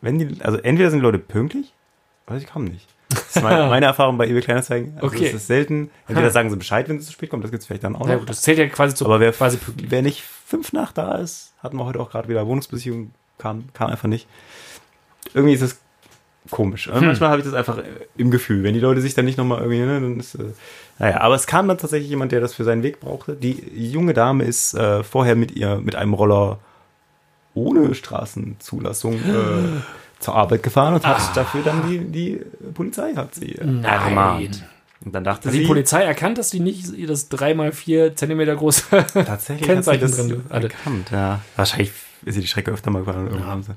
Speaker 4: wenn die, also entweder sind die Leute pünktlich, oder sie kommen nicht. Das ist meine, *laughs* meine Erfahrung bei eBay Kleinanzeigen. Also
Speaker 3: Okay.
Speaker 4: Es ist selten, entweder sagen sie Bescheid, wenn sie zu spät kommen, das gibt's vielleicht dann auch
Speaker 3: Ja,
Speaker 4: noch.
Speaker 3: gut, das zählt ja quasi zu
Speaker 4: Aber wer,
Speaker 3: quasi pünktlich.
Speaker 4: wer nicht fünf nach da ist, hatten wir heute auch gerade wieder Wohnungsbesichtigung, kam, kam einfach nicht. Irgendwie ist es komisch.
Speaker 3: Hm.
Speaker 4: Manchmal habe ich das einfach im Gefühl. Wenn die Leute sich dann nicht nochmal irgendwie, ne, dann ist, äh, naja, aber es kam dann tatsächlich jemand, der das für seinen Weg brauchte. Die junge Dame ist äh, vorher mit ihr, mit einem Roller ohne Straßenzulassung äh, *gasps* zur Arbeit gefahren und hat
Speaker 3: Ah.
Speaker 4: dafür dann die, die Polizei hat sie äh,
Speaker 3: Nein.
Speaker 4: ermahnt. Und dann dachte
Speaker 3: die
Speaker 4: sie,
Speaker 3: Polizei erkannt, dass die nicht das 3x4 Zentimeter große
Speaker 4: Tatsächlich hat sie
Speaker 3: Kennzeichen
Speaker 4: das
Speaker 3: drin hatte.
Speaker 4: erkannt, ja. Wahrscheinlich ist sie die Strecke öfter mal gefahren. und irgendwann haben sie-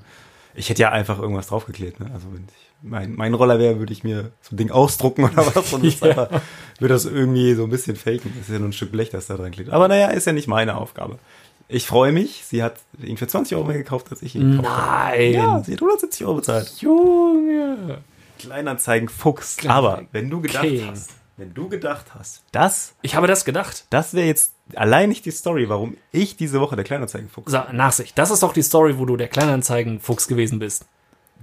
Speaker 4: Ich hätte ja einfach irgendwas draufgeklebt, ne? Also wenn ich mein, mein Roller wäre, würde ich mir so ein Ding ausdrucken oder *laughs* was und das
Speaker 3: Ja.
Speaker 4: einfach, würde das irgendwie so ein bisschen faken. Das ist ja nur ein Stück Blech, das da dran klebt. Aber naja, ist ja nicht meine Aufgabe. Ich freue mich. Sie hat ihn für 20 Euro mehr gekauft, als ich ihn gekauft habe.
Speaker 3: Nein.
Speaker 4: Ja, sie hat 170 Euro bezahlt.
Speaker 3: Junge.
Speaker 4: Kleinanzeigen Fuchs. Aber wenn du gedacht
Speaker 3: King.
Speaker 4: hast, wenn du gedacht hast, das,
Speaker 3: Ich habe das gedacht.
Speaker 4: das wäre jetzt allein nicht die Story, warum ich diese Woche der Kleinanzeigen Fuchs
Speaker 3: Sa- Nachsicht. Das ist doch die Story, wo du der Kleinanzeigen-Fuchs gewesen bist.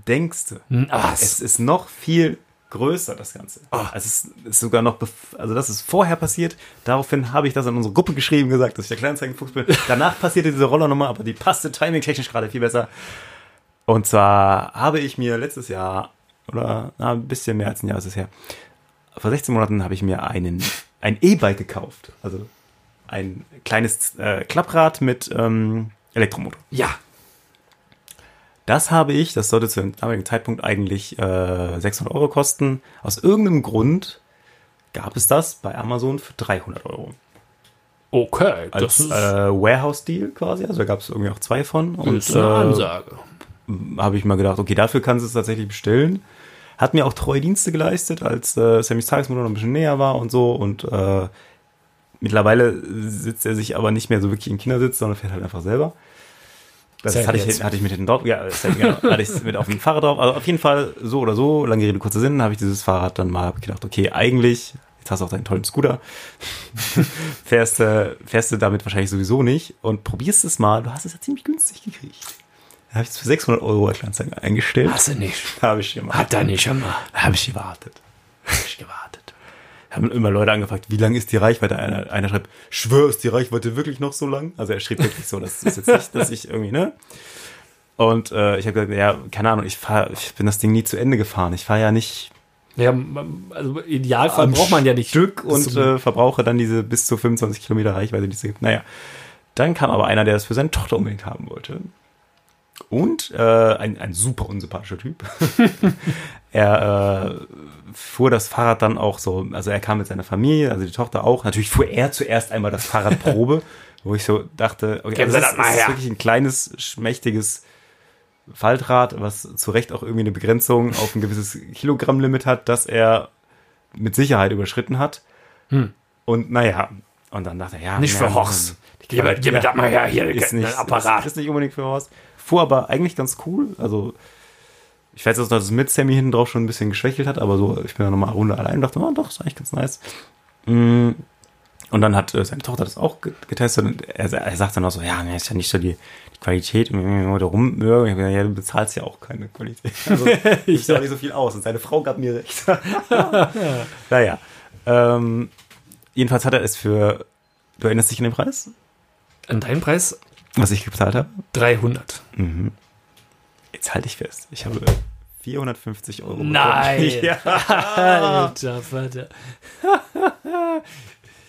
Speaker 4: denkst du.
Speaker 3: Hm, ah,
Speaker 4: Es ist noch viel größer, das Ganze. Also es ist, ist sogar noch, also das ist vorher passiert. Daraufhin habe ich das in unsere Gruppe geschrieben, gesagt, dass ich der Kleinanzeigenfuchs bin. *laughs* Danach passierte diese Rollernummer, aber die passte timing-technisch gerade viel besser. Und zwar habe ich mir letztes Jahr, oder na, ein bisschen mehr als ein Jahr ist es her, vor 16 Monaten habe ich mir einen, ein E-Bike gekauft. Also ein kleines äh, Klapprad mit ähm, Elektromotor.
Speaker 3: ja.
Speaker 4: Das habe ich, das sollte zu dem damaligen Zeitpunkt eigentlich äh, 600 Euro kosten. Aus irgendeinem Grund gab es das bei Amazon für 300 Euro.
Speaker 3: Okay.
Speaker 4: Als
Speaker 3: das ist,
Speaker 4: äh, Warehouse-Deal quasi. Also da gab es irgendwie auch zwei von. Und
Speaker 3: ist eine
Speaker 4: äh,
Speaker 3: Ansage.
Speaker 4: habe ich mal gedacht, okay, dafür kannst du es tatsächlich bestellen. Hat mir auch treue Dienste geleistet, als äh, Sammys Tagesmutter noch ein bisschen näher war und so. Und äh, mittlerweile sitzt er sich aber nicht mehr so wirklich im Kindersitz, sondern fährt halt einfach selber. Das hatte ich, hatte ich mit hinten drauf, ja, genau, *laughs* hatte ich mit auf dem Fahrrad drauf. Also auf jeden Fall so oder so, lange Rede, kurzer Sinn, habe ich dieses Fahrrad dann mal gedacht, okay, eigentlich, jetzt hast du auch deinen tollen Scooter, *laughs* fährst, äh, fährst du damit wahrscheinlich sowieso nicht und probierst es mal, du hast es ja ziemlich günstig gekriegt. Da habe ich es für 600 Euro als Kleinanzeigen eingestellt.
Speaker 3: Hast du nicht.
Speaker 4: Habe ich gemacht.
Speaker 3: Hat er nicht immer.
Speaker 4: Da habe ich gewartet. Habe ich gewartet. Haben immer Leute angefragt, wie lang ist die Reichweite? Einer, einer schreibt, schwör, ist die Reichweite wirklich noch so lang? Also er schrieb wirklich so, das ist jetzt nicht, dass ich irgendwie, ne? Und äh, ich habe gesagt, ja, keine Ahnung, ich fahr, ich bin das Ding nie zu Ende gefahren. Ich fahre ja nicht
Speaker 3: Ja, also im Idealfall braucht man ja nicht
Speaker 4: Stück und äh, verbrauche dann diese bis zu 25 Kilometer Reichweite, die es gibt. Naja, dann kam aber einer, der das für seine Tochter unbedingt haben wollte. Und äh, ein, ein super unsympathischer Typ. *laughs* er äh, fuhr das Fahrrad dann auch so, also er kam mit seiner Familie, also die Tochter auch. Natürlich fuhr er zuerst einmal das Fahrrad Probe, wo ich so dachte, okay, also das,
Speaker 3: das
Speaker 4: ist wirklich ein kleines, schmächtiges Faltrad, was zu Recht auch irgendwie eine Begrenzung auf ein gewisses Kilogrammlimit hat, das er mit Sicherheit überschritten hat. Und naja, und dann dachte er, ja,
Speaker 3: Hm. Nicht
Speaker 4: ja,
Speaker 3: für Horst. Gib mir- das mal her, hier,
Speaker 4: ist
Speaker 3: ein
Speaker 4: nicht,
Speaker 3: Apparat.
Speaker 4: Ist, ist nicht unbedingt für Horst. Fuhr aber eigentlich ganz cool. Also, ich weiß jetzt noch, dass es mit Sammy hinten drauf schon ein bisschen geschwächelt hat, aber so, ich bin dann nochmal eine Runde allein und dachte, oh, doch, ist eigentlich ganz nice. Mm. Und dann hat äh, seine Tochter das auch ge- getestet und er, er sagt dann auch so, ja, nee, ist ja nicht so die, die Qualität oder rum. Ich hab gesagt, ja, du bezahlst ja auch keine Qualität. Also, *laughs* ich ja auch nicht so viel aus. Und seine Frau gab mir recht. *laughs* naja. Ähm, jedenfalls hat er es für, du erinnerst dich an den Preis?
Speaker 3: An deinen Preis
Speaker 4: Was ich gezahlt habe?
Speaker 3: 300.
Speaker 4: Jetzt halte ich fest. Ich habe 450 Euro.
Speaker 3: Nein. *laughs* *laughs*
Speaker 4: Ja.
Speaker 3: Alter Vater. *laughs*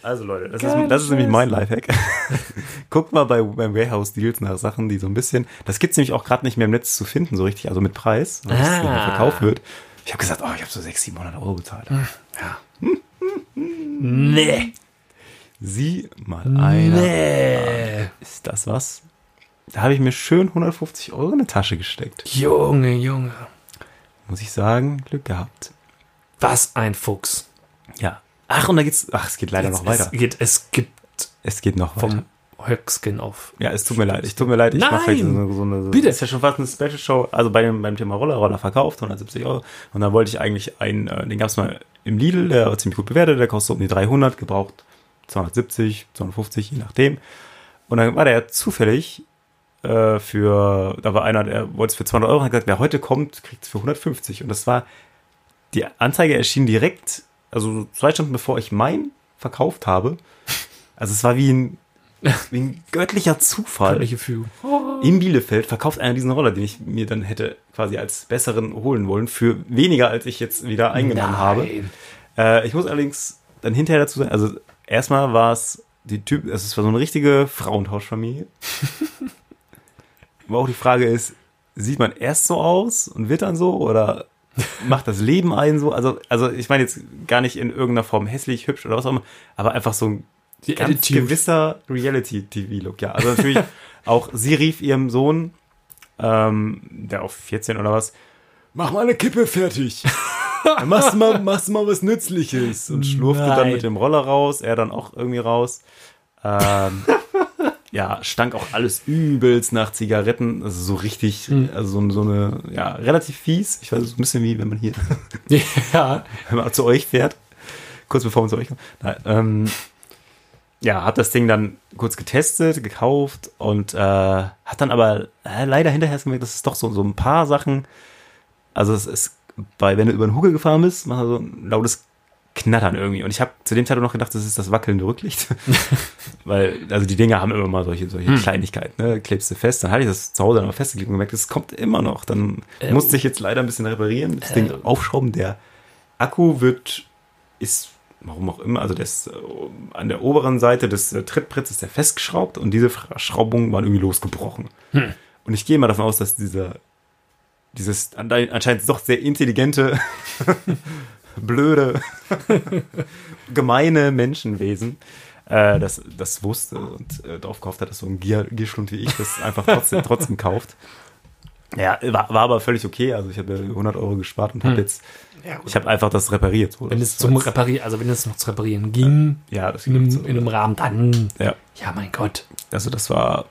Speaker 4: Also Leute, das, ist, das ist nämlich mein Lifehack. Guckt mal bei, beim Warehouse Deals nach Sachen, die so ein bisschen, das gibt's nämlich auch gerade nicht mehr im Netz zu finden, so richtig, also mit Preis, was
Speaker 3: Ah.
Speaker 4: nicht mehr verkauft wird. Ich habe gesagt, oh, ich habe so 600, 700 Euro bezahlt.
Speaker 3: Nee.
Speaker 4: Sieh mal einer.
Speaker 3: Nee.
Speaker 4: Ist das was? Da habe ich mir schön 150 Euro in eine Tasche gesteckt.
Speaker 3: Junge, Junge.
Speaker 4: Muss ich sagen, Glück gehabt.
Speaker 3: Was ein Fuchs.
Speaker 4: Ja. Ach, und da geht's, ach, es geht leider noch weiter.
Speaker 3: Es, geht, es gibt
Speaker 4: Es geht noch weiter.
Speaker 3: vom Höckskin auf.
Speaker 4: Ja, es tut mir leid. Ich tut mir leid. Ich mache vielleicht so eine, so eine
Speaker 3: Bitte.
Speaker 4: Ist ja schon fast eine Special Show. Also bei dem, beim Thema Roller, Roller verkauft, 170 Euro. Und dann wollte ich eigentlich einen, äh, den gab's mal im Lidl, der war ziemlich gut bewertet, der kostet um die 300, gebraucht 270, 250, je nachdem. Und dann war der zufällig äh, für, da war einer, der wollte es für 200 Euro, hat gesagt, wer heute kommt, kriegt es für 150. Und das war, die Anzeige erschien direkt, also zwei Stunden bevor ich mein verkauft habe. Also es war wie ein, wie ein göttlicher Zufall.
Speaker 3: Göttliche Fügung.
Speaker 4: In Bielefeld verkauft einer diesen Roller, den ich mir dann hätte quasi als besseren holen wollen, für weniger, als ich jetzt wieder eingenommen habe.
Speaker 3: Nein.
Speaker 4: Äh, ich muss allerdings dann hinterher dazu sagen, also erstmal war es die Typ, also es war so eine richtige Frauentauschfamilie. *laughs* Aber auch die Frage ist, sieht man erst so aus und wird dann so oder macht das Leben einen so? Also, also ich meine jetzt gar nicht in irgendeiner Form hässlich, hübsch oder was auch immer, aber einfach so ein
Speaker 3: Die
Speaker 4: ganz
Speaker 3: Attitude.
Speaker 4: gewisser Reality-TV-Look, ja. Also natürlich *laughs* auch, sie rief ihrem Sohn, ähm, der auf 14 oder was, mach mal eine Kippe fertig. *laughs* *laughs* Dann machst du mal, machst du mal was Nützliches. Und schlurfte dann
Speaker 3: Nein.
Speaker 4: mit dem Roller raus, er dann auch irgendwie raus. Ähm, *laughs* ja, stank auch alles übelst nach Zigaretten. Also so richtig, also so, so eine, ja, relativ fies. Ich weiß, so ein bisschen wie wenn man hier *laughs*
Speaker 3: Ja.
Speaker 4: wenn man zu euch fährt, kurz bevor man zu euch kommt. Nein, ähm, ja, hat das Ding dann kurz getestet, gekauft und äh, hat dann aber äh, leider hinterher gemerkt, dass es doch so, so ein paar Sachen, also es ist bei, wenn du über den Huckel gefahren bist, macht er so ein lautes Knattern irgendwie. Und ich habe zu dem Zeitpunkt noch gedacht, das ist das wackelnde Rücklicht. *laughs* Weil, also die Dinger haben immer mal solche, solche Kleinigkeiten, ne? Klebst du fest, dann hatte ich das zu Hause dann mal festgeklebt und gemerkt, es kommt immer noch. Dann
Speaker 3: Äh,
Speaker 4: musste ich jetzt leider ein bisschen reparieren, das Ding
Speaker 3: äh,
Speaker 4: aufschrauben. Der Akku wird, ist, warum auch immer, also das, äh, an der oberen Seite des äh, Trittbretts ist der festgeschraubt und diese Verschraubungen waren irgendwie losgebrochen. Und ich gehe mal davon aus, dass dieser, dieses anscheinend doch sehr intelligente, *laughs* blöde, *laughs* gemeine Menschenwesen äh, das, das wusste und äh, drauf gehofft hat, dass so ein Gier, Gierschlund wie ich das einfach trotzdem, *laughs* trotzdem kauft. Ja, war, war aber völlig okay. Also ich habe ja 100 Euro gespart und habe jetzt,
Speaker 3: Ja,
Speaker 4: ich habe einfach das repariert. So.
Speaker 3: Wenn es zum Reparieren, also wenn es noch zu reparieren ging,
Speaker 4: ja, das
Speaker 3: in
Speaker 4: ging
Speaker 3: einem,
Speaker 4: so.
Speaker 3: in einem Rahmen, dann,
Speaker 4: Ja,
Speaker 3: ja, mein Gott.
Speaker 4: also das war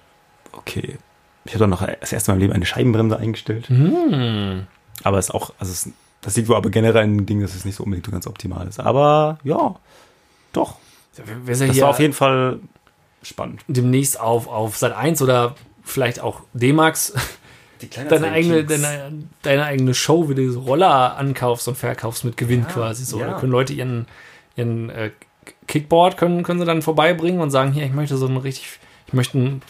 Speaker 4: okay. Ich habe dann noch das erste Mal im Leben eine Scheibenbremse eingestellt.
Speaker 3: Hm.
Speaker 4: Aber es ist auch, also es, das liegt wohl aber generell ein Ding, dass es nicht so unbedingt so ganz optimal ist. Aber ja, doch.
Speaker 3: Wir sind
Speaker 4: Das war auf jeden Fall spannend.
Speaker 3: demnächst auf, auf Sat 1 oder vielleicht auch D-Max deine eigene, deine, deine eigene Show, wie du so Roller ankaufst und verkaufst mit Gewinn quasi. So.
Speaker 4: ja.
Speaker 3: Da können Leute ihren, ihren äh, Kickboard können, können sie dann vorbeibringen und sagen, hier, ich möchte so ein richtig, ich möchte ein,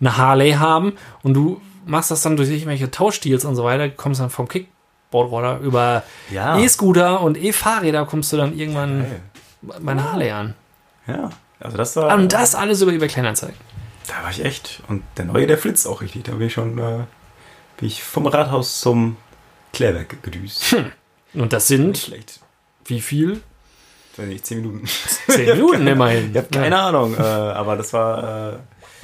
Speaker 3: eine Harley haben und du machst das dann durch irgendwelche Tauschdeals und so weiter, kommst dann vom Kickboard-Roller über
Speaker 4: Ja.
Speaker 3: E-Scooter und E-Fahrräder kommst du dann irgendwann bei einer Harley an.
Speaker 4: Ja, also das war.
Speaker 3: Und das alles über eBay Kleinanzeigen.
Speaker 4: Da war ich echt. Und der neue, der flitzt auch richtig. Da bin ich schon, äh, bin ich vom Rathaus zum Klärwerk gedüst.
Speaker 3: Und das sind,
Speaker 4: schlecht.
Speaker 3: wie viel?
Speaker 4: Weiß nicht, zehn Minuten.
Speaker 3: Zehn Minuten *laughs* immerhin.
Speaker 4: Ich habe keine Ahnung, äh, aber das war. Äh,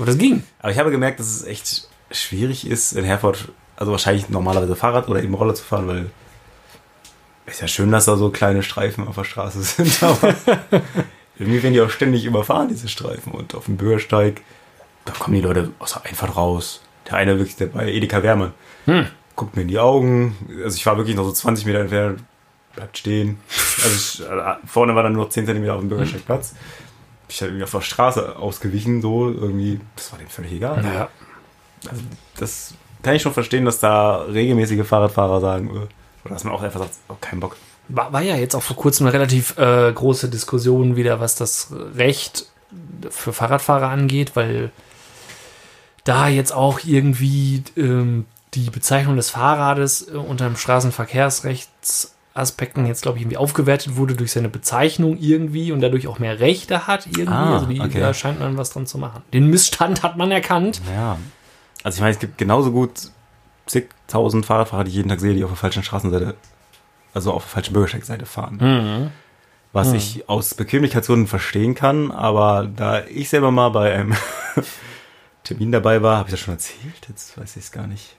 Speaker 3: Aber das ging.
Speaker 4: aber ich habe gemerkt, dass es echt schwierig ist, in Herford, also wahrscheinlich normalerweise Fahrrad oder eben Roller zu fahren, weil ist ja schön, dass da so kleine Streifen auf der Straße *laughs* sind, aber irgendwie werden die auch ständig überfahren, diese Streifen. Und auf dem Bürgersteig, da kommen die Leute aus der Einfahrt raus. Der eine wirklich der bei Edeka Wärme.
Speaker 3: Hm.
Speaker 4: Guckt mir in die Augen. Also ich war wirklich noch so 20 Meter entfernt, bleibt stehen. Also ich, äh, vorne war dann nur noch 10 Zentimeter auf dem Bürgersteig Platz. Ich habe irgendwie auf der Straße ausgewichen, so irgendwie. Das war dem völlig egal.
Speaker 3: Naja.
Speaker 4: Also das kann ich schon verstehen, dass da regelmäßige Fahrradfahrer sagen, äh, oder dass man auch einfach sagt, oh, kein Bock.
Speaker 3: War, war ja jetzt auch vor kurzem eine relativ äh, große Diskussion wieder, was das Recht für Fahrradfahrer angeht, weil da jetzt auch irgendwie ähm, die Bezeichnung des Fahrrades äh, unter dem Straßenverkehrsrechtsaspekten jetzt, glaube ich, irgendwie aufgewertet wurde durch seine Bezeichnung irgendwie und dadurch auch mehr Rechte hat irgendwie.
Speaker 4: Ah,
Speaker 3: also die,
Speaker 4: okay.
Speaker 3: da scheint man was dran zu machen. Den Missstand hat man erkannt.
Speaker 4: Ja. Also ich meine, es gibt genauso gut zigtausend Fahrradfahrer, die ich jeden Tag sehe, die auf der falschen Straßenseite, also auf der falschen Bürgersteigseite fahren. Was ich aus Bequemlichkeitsgründen verstehen kann, aber da ich selber mal bei einem *laughs* Termin dabei war, habe ich das schon erzählt? Jetzt weiß ich es gar nicht.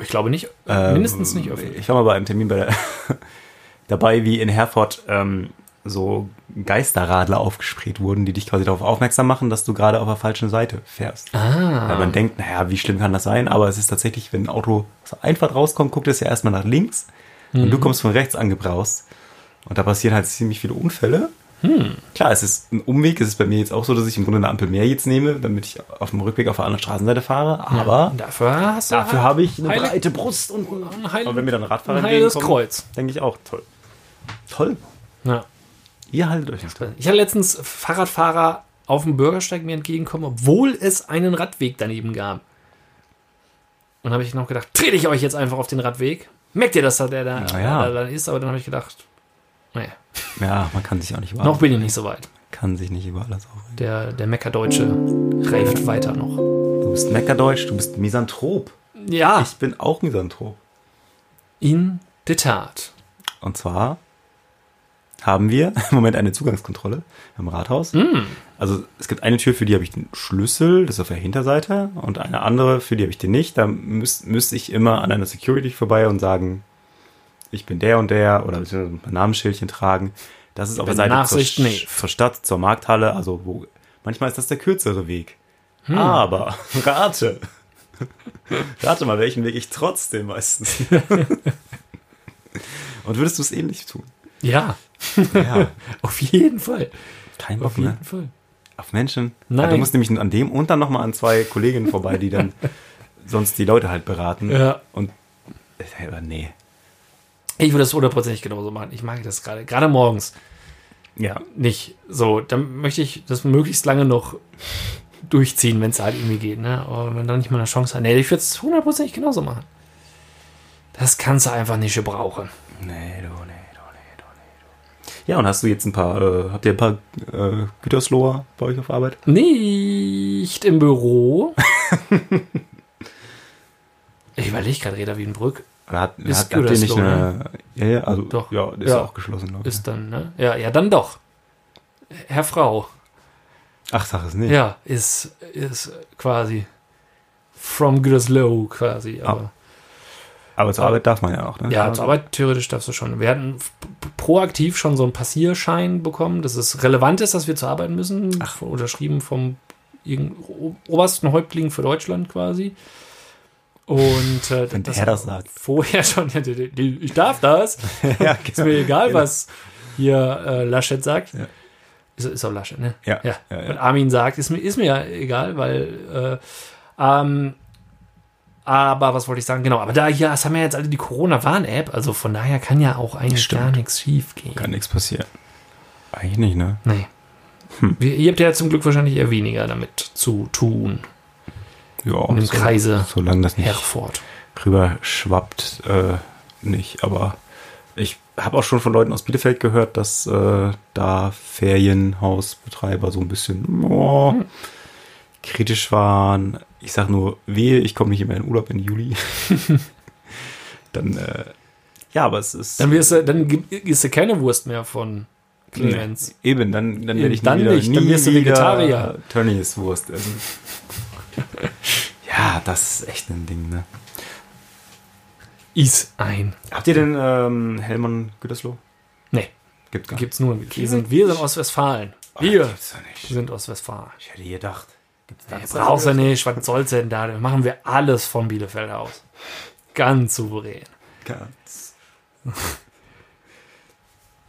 Speaker 3: Ich glaube nicht,
Speaker 4: Ähm,
Speaker 3: mindestens nicht öffentlich.
Speaker 4: Ich war mal bei einem Termin bei der, *laughs* dabei, wie in Herford ähm, so Geisterradler aufgespräht wurden, die dich quasi darauf aufmerksam machen, dass du gerade auf der falschen Seite fährst.
Speaker 3: Ah.
Speaker 4: Weil man denkt, naja, wie schlimm kann das sein? Aber es ist tatsächlich, wenn ein Auto der Einfahrt rauskommt, guckt es ja erstmal nach links und
Speaker 3: Mhm.
Speaker 4: du kommst von rechts angebraust. Und da passieren halt ziemlich viele Unfälle.
Speaker 3: Hm.
Speaker 4: Klar, es ist ein Umweg. Es ist bei mir jetzt auch so, dass ich im Grunde eine Ampel mehr jetzt nehme, damit ich auf dem Rückweg auf der anderen Straßenseite fahre. Aber
Speaker 3: Dafür hast du
Speaker 4: dafür habe ich eine
Speaker 3: Heilig-
Speaker 4: breite Brust und
Speaker 3: ein, heil,
Speaker 4: aber wenn mir dann ein Radfahrer
Speaker 3: ein heiles
Speaker 4: entgegenkommt,
Speaker 3: Kreuz.
Speaker 4: denke ich auch, toll. Toll.
Speaker 3: Ja.
Speaker 4: Ihr haltet euch nicht dran.
Speaker 3: Ich hatte letztens Fahrradfahrer auf dem Bürgersteig mir entgegenkommen, obwohl es einen Radweg daneben gab. Und habe ich noch gedacht, trete ich euch jetzt einfach auf den Radweg? Merkt ihr, dass da der da,
Speaker 4: ja.
Speaker 3: da, da ist? Aber dann habe ich gedacht, naja,
Speaker 4: Ja, man kann sich auch nicht überall,
Speaker 3: noch bin ich nicht so weit.
Speaker 4: kann sich nicht über alles aufregen.
Speaker 3: Der, der Meckerdeutsche reift weiter noch.
Speaker 4: Du bist Meckerdeutsch, du bist Misanthrop.
Speaker 3: Ja,
Speaker 4: Ich bin auch Misanthrop.
Speaker 3: in der Tat.
Speaker 4: Und zwar haben wir *laughs* im Moment eine Zugangskontrolle im Rathaus. Also es gibt eine Tür, für die habe ich den Schlüssel, das ist auf der Hinterseite, und eine andere, für die habe ich den nicht. Da müß- müsste ich immer an einer Security vorbei und sagen, ich bin der und der oder ein Namensschildchen tragen. Das ist auf der Seite zur,
Speaker 3: Nachsicht, nee.
Speaker 4: Sch- zur Stadt, zur Markthalle, also wo manchmal ist das der kürzere Weg. Aber *laughs* rate. rate mal, welchen Weg ich trotzdem meistens. *laughs* und würdest du es ähnlich tun?
Speaker 3: Ja,
Speaker 4: Ja. *laughs*
Speaker 3: auf jeden Fall.
Speaker 4: Kein
Speaker 3: Auf
Speaker 4: Bock, ne?
Speaker 3: jeden Fall.
Speaker 4: Auf Menschen?
Speaker 3: Nein.
Speaker 4: Ja, du musst nämlich an dem und dann nochmal an zwei Kolleginnen vorbei, die dann sonst die Leute halt beraten.
Speaker 3: Ja.
Speaker 4: Und äh, nee.
Speaker 3: Ich würde das hundertprozentig genauso machen. Ich mag das gerade, gerade morgens.
Speaker 4: Ja.
Speaker 3: nicht so. Dann möchte ich das möglichst lange noch durchziehen, wenn es halt irgendwie geht. Ne? Aber wenn du nicht mal eine Chance hast. Nee, ich würde es hundertprozentig genauso machen. Das kannst du einfach nicht gebrauchen.
Speaker 4: Nee, du, nee, du, nee, du, nee, du. Ja, und hast du jetzt ein paar, äh, habt ihr ein paar äh, Gütersloher bei euch auf Arbeit?
Speaker 3: Nicht im Büro. *laughs* ich überlege gerade, Reda Wiedenbrück
Speaker 4: hat,
Speaker 3: Ist
Speaker 4: hat, ihr nicht eine. Ja, ja, also,
Speaker 3: Doch.
Speaker 4: ja, ist
Speaker 3: Ja.
Speaker 4: auch geschlossen, glaube ich.
Speaker 3: ist dann, ne? Ja, ja, dann doch. Herr Frau.
Speaker 4: Ach, sag es nicht.
Speaker 3: Ja, ist, ist quasi from Gütersloh quasi. Aber
Speaker 4: Aber zur Arbeit darf man ja auch, ne?
Speaker 3: Ja, zur Arbeit theoretisch darfst du schon. Wir hatten proaktiv schon so einen Passierschein bekommen, dass es relevant ist, dass wir zur Arbeit müssen. Ach. Unterschrieben vom obersten Häuptling für Deutschland quasi. Und äh,
Speaker 4: Wenn der das sagt.
Speaker 3: Vorher schon, ja, ich darf das. *laughs*
Speaker 4: ja,
Speaker 3: Ist mir egal,
Speaker 4: Genau.
Speaker 3: was hier äh, Laschet sagt.
Speaker 4: Ja.
Speaker 3: Ist, ist auch Laschet, ne?
Speaker 4: Ja,
Speaker 3: ja.
Speaker 4: ja, ja.
Speaker 3: Und Armin sagt, ist mir, ist mir ja egal, weil. Äh, ähm, aber was wollte ich sagen? Genau, aber da hier, das haben ja jetzt alle die Corona-Warn-App, also von daher kann ja auch eigentlich
Speaker 4: Stimmt.
Speaker 3: gar nichts schief gehen.
Speaker 4: Kann nichts passieren. Eigentlich nicht, ne?
Speaker 3: Nee.
Speaker 4: Hm.
Speaker 3: Ihr habt ja zum Glück wahrscheinlich eher weniger damit zu tun.
Speaker 4: Ja,
Speaker 3: In dem Kreise
Speaker 4: Solange das nicht
Speaker 3: Herford.
Speaker 4: rüber schwappt, äh, nicht. Aber ich habe auch schon von Leuten aus Bielefeld gehört, dass äh, da Ferienhausbetreiber so ein bisschen oh, kritisch waren. Ich sag nur, wehe, ich komme nicht mehr in Urlaub im Juli. *laughs* Dann, äh, ja, aber es ist.
Speaker 3: Dann, wirst du, dann isst du keine Wurst mehr von Clemens.
Speaker 4: Nee, eben, dann, dann werde ich
Speaker 3: Dann
Speaker 4: wieder,
Speaker 3: nicht, dann wirst du Vegetarier.
Speaker 4: Tönnies Wurst essen. *laughs* ja, das ist echt ein Ding, ne?
Speaker 3: Is ein.
Speaker 4: Habt ihr denn ähm, Hellmann Gütersloh?
Speaker 3: Nee,
Speaker 4: Gibt's gar
Speaker 3: gibt's nur. Wir sind, wir sind Ostwestfalen. Wir
Speaker 4: Gibt's ja nicht.
Speaker 3: sind Ostwestfalen.
Speaker 4: Ich hätte gedacht. Gibt's da
Speaker 3: Jetzt brauchst du nicht, was soll's denn da? Dann machen wir alles von Bielefeld aus. Ganz souverän.
Speaker 4: Ganz.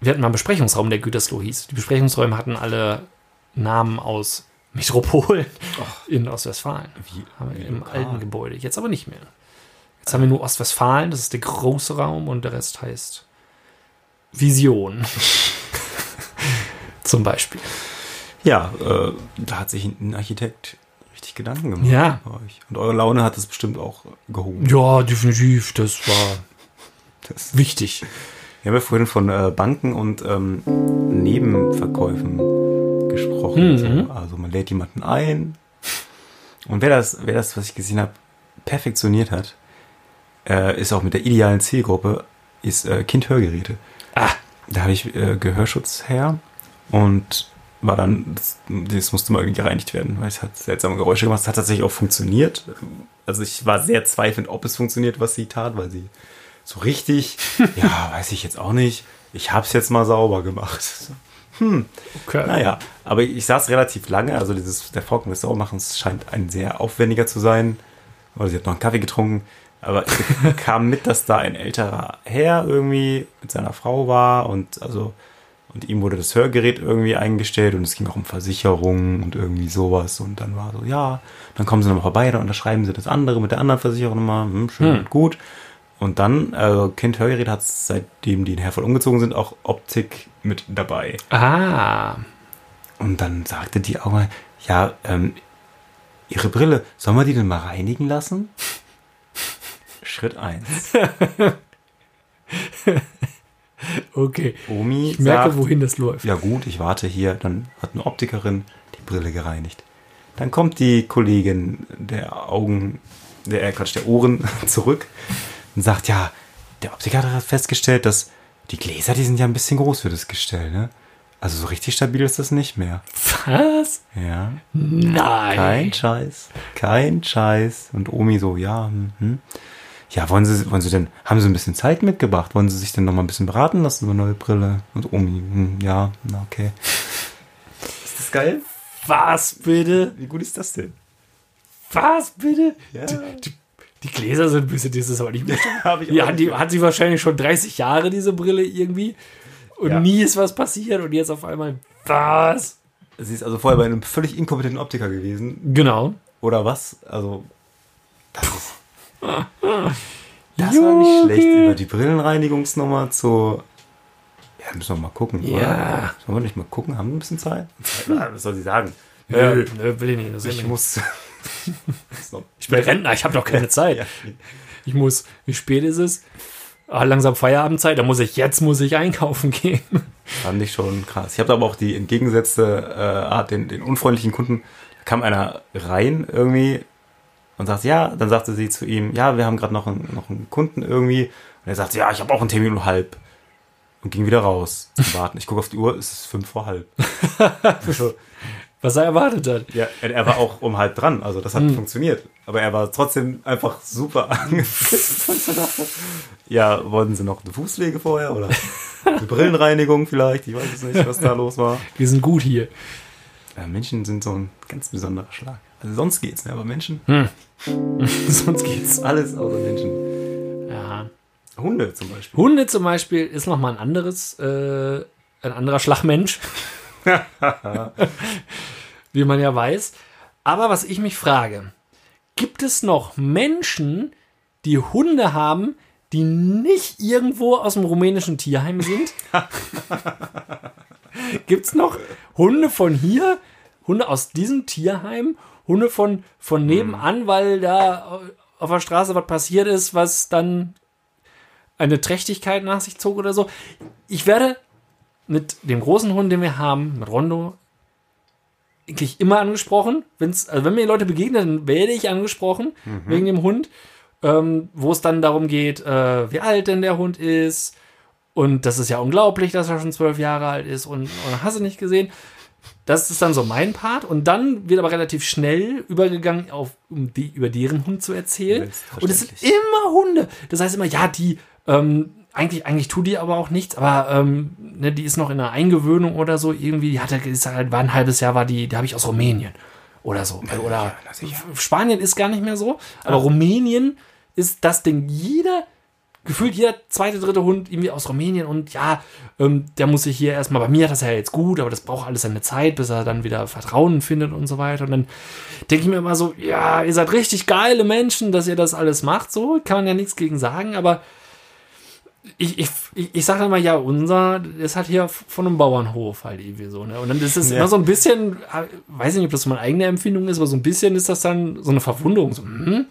Speaker 3: Wir hatten mal einen Besprechungsraum, der Gütersloh hieß. Die Besprechungsräume hatten alle Namen aus Metropolen in Ostwestfalen.
Speaker 4: Wie,
Speaker 3: Haben wir Im
Speaker 4: lokal.
Speaker 3: alten Gebäude. Jetzt aber nicht mehr. Jetzt haben wir nur Ostwestfalen, das ist der große Raum und der Rest heißt Vision. *laughs* Zum Beispiel.
Speaker 4: Ja, äh, da hat sich ein Architekt richtig Gedanken gemacht.
Speaker 3: Ja.
Speaker 4: Und eure Laune hat es bestimmt auch gehoben.
Speaker 3: Ja, definitiv. Das war
Speaker 4: Das,
Speaker 3: wichtig.
Speaker 4: wir haben ja vorhin von äh, Banken und ähm, Nebenverkäufen gesprochen.
Speaker 3: Mhm.
Speaker 4: So, also man lädt jemanden ein. Und wer das, wer das, was ich gesehen habe, perfektioniert hat, äh, ist auch mit der idealen Zielgruppe, ist äh, Kind-Hörgeräte.
Speaker 3: Ah,
Speaker 4: Da habe ich äh, Gehörschutz her und war dann, das, das musste mal irgendwie gereinigt werden, weil es hat seltsame Geräusche gemacht. Es hat tatsächlich auch funktioniert. Also ich war sehr zweifelnd, ob es funktioniert, was sie tat, weil sie so richtig, *laughs* ja, weiß ich jetzt auch nicht. Ich habe es jetzt mal sauber gemacht.
Speaker 3: Okay.
Speaker 4: Naja, aber ich saß relativ lange, also dieses, der Vorgang des Saubermachens scheint ein sehr aufwendiger zu sein. Oder sie hat noch einen Kaffee getrunken. Aber es *laughs* kam mit, dass da ein älterer Herr irgendwie mit seiner Frau war und also und ihm wurde das Hörgerät irgendwie eingestellt und es ging auch um Versicherungen und irgendwie sowas und dann war so, ja, dann kommen sie nochmal vorbei, dann unterschreiben sie das andere mit der anderen Versicherung nochmal, hm, schön
Speaker 3: Hm.
Speaker 4: und gut. Und dann, also Kind Hörgerät hat seitdem die in Herford umgezogen sind, auch Optik mit dabei.
Speaker 3: Ah.
Speaker 4: Und dann sagte die auch mal, ja, ähm, ihre Brille, sollen wir die denn mal reinigen lassen? Schritt 1. *laughs*
Speaker 3: Okay.
Speaker 4: Omi
Speaker 3: Ich merke,
Speaker 4: sagt,
Speaker 3: wohin das läuft.
Speaker 4: ja gut, ich warte hier. Dann hat eine Optikerin die Brille gereinigt. Dann kommt die Kollegin der Augen, der, äh, Quatsch, der Ohren *laughs* zurück und sagt, ja, der Optiker hat festgestellt, dass die Gläser, die sind ja ein bisschen groß für das Gestell, ne? Also so richtig stabil ist das nicht mehr.
Speaker 3: Was?
Speaker 4: Ja.
Speaker 3: Nein.
Speaker 4: Kein Scheiß. Kein Scheiß. Und Omi so, ja, hm, hm. Ja, wollen Sie, wollen Sie denn, haben Sie ein bisschen Zeit mitgebracht? Wollen Sie sich denn noch mal ein bisschen beraten lassen über eine neue Brille? Und Omi, hm, ja, na okay. Ist das geil?
Speaker 3: Was bitte?
Speaker 4: Wie gut ist das denn?
Speaker 3: Was bitte?
Speaker 4: Ja.
Speaker 3: Die, die, die Gläser sind ein bisschen, ist aber nicht mehr. *laughs*
Speaker 4: Ich
Speaker 3: Die hat, sie wahrscheinlich schon 30 Jahre, diese Brille irgendwie. Und
Speaker 4: Ja.
Speaker 3: nie ist was passiert und jetzt auf einmal, was?
Speaker 4: Sie ist also vorher bei einem völlig inkompetenten Optiker gewesen.
Speaker 3: Genau.
Speaker 4: Oder was? Also, das ist. *laughs* Das war nicht schlecht. Über die Brillenreinigungsnummer zu. Ja, müssen wir mal gucken.
Speaker 3: Ja.
Speaker 4: Oder? Sollen wir nicht mal gucken? Haben wir ein bisschen Zeit? *laughs* Was soll sie sagen?
Speaker 3: Nö, nö, will ich nicht.
Speaker 4: Ich, muss.
Speaker 3: Ich bin Rentner, ich habe doch keine *laughs* Zeit.
Speaker 4: Ja.
Speaker 3: Ich muss, wie spät ist es? Ah, langsam Feierabendzeit, da muss ich, jetzt muss ich einkaufen gehen.
Speaker 4: Fand ich schon krass. Ich habe aber auch die entgegengesetzte äh, Art, den, den unfreundlichen Kunden. Da kam einer rein irgendwie und sagt, ja, dann sagte sie zu ihm, ja, wir haben gerade noch einen, noch einen Kunden irgendwie. Und er sagt, ja, ich habe auch einen Termin um halb. Und ging wieder raus zum Warten. Ich gucke auf die Uhr, es ist fünf vor halb. *laughs* also,
Speaker 3: Was er erwartet hat.
Speaker 4: ja, er war auch um halb dran, also das hat funktioniert. Aber er war trotzdem einfach super angepisst. Ja, wollten sie noch eine Fußpflege vorher oder eine Brillenreinigung vielleicht? Ich weiß es nicht, was da los war.
Speaker 3: Wir sind gut hier.
Speaker 4: Ja, Menschen sind so ein ganz besonderer Schlag. Also sonst geht's, ne? aber Menschen, *laughs*
Speaker 3: Sonst geht's.
Speaker 4: alles außer Menschen.
Speaker 3: Ja.
Speaker 4: Hunde zum Beispiel.
Speaker 3: Hunde zum Beispiel ist noch mal ein anderes, äh, ein anderer Schlagmensch. *laughs* Wie man ja weiß. Aber was ich mich frage, gibt es noch Menschen, die Hunde haben, die nicht irgendwo aus dem rumänischen Tierheim sind? *laughs* gibt es noch Hunde von hier, Hunde aus diesem Tierheim, Hunde von, von nebenan, weil da auf der Straße was passiert ist, was dann eine Trächtigkeit nach sich zog oder so. Ich werde mit dem großen Hund, den wir haben, mit Rondo, eigentlich immer angesprochen. Wenn's, also wenn mir Leute begegnen, dann werde ich angesprochen wegen dem Hund, ähm, wo es dann darum geht, äh, wie alt denn der Hund ist. Und das ist ja unglaublich, dass er schon zwölf Jahre alt ist und, und hast du nicht gesehen. Das ist dann so mein Part. Und dann wird aber relativ schnell übergegangen, auf, um die, über deren Hund zu erzählen. Und es sind immer Hunde. Das heißt immer, ja, die, ähm, eigentlich, eigentlich tut die aber auch nichts, aber ähm, ne, die ist noch in einer Eingewöhnung oder so. Irgendwie, die hatte, ist halt, war ein halbes Jahr, war die, die habe ich aus Rumänien oder so. Oder
Speaker 4: na sicher.
Speaker 3: Spanien ist gar nicht mehr so, aber Rumänien ist das Ding. Jeder, gefühlt jeder zweite, dritte Hund irgendwie aus Rumänien und ja, ähm, der muss sich hier erstmal, bei mir hat das ja jetzt gut, aber das braucht alles seine Zeit, bis er dann wieder Vertrauen findet und so weiter. Und dann denke ich mir immer so, ja, ihr seid richtig geile Menschen, dass ihr das alles macht, so, kann man ja nichts gegen sagen, aber ich, ich, ich, sage immer, ja, unser ist halt hier von einem Bauernhof halt irgendwie so, ne? Und dann ist es
Speaker 4: Ja.
Speaker 3: immer so ein bisschen, äh, weiß ich nicht, ob das meine eigene Empfindung ist, aber so ein bisschen ist das dann so eine Verwunderung. So, hm?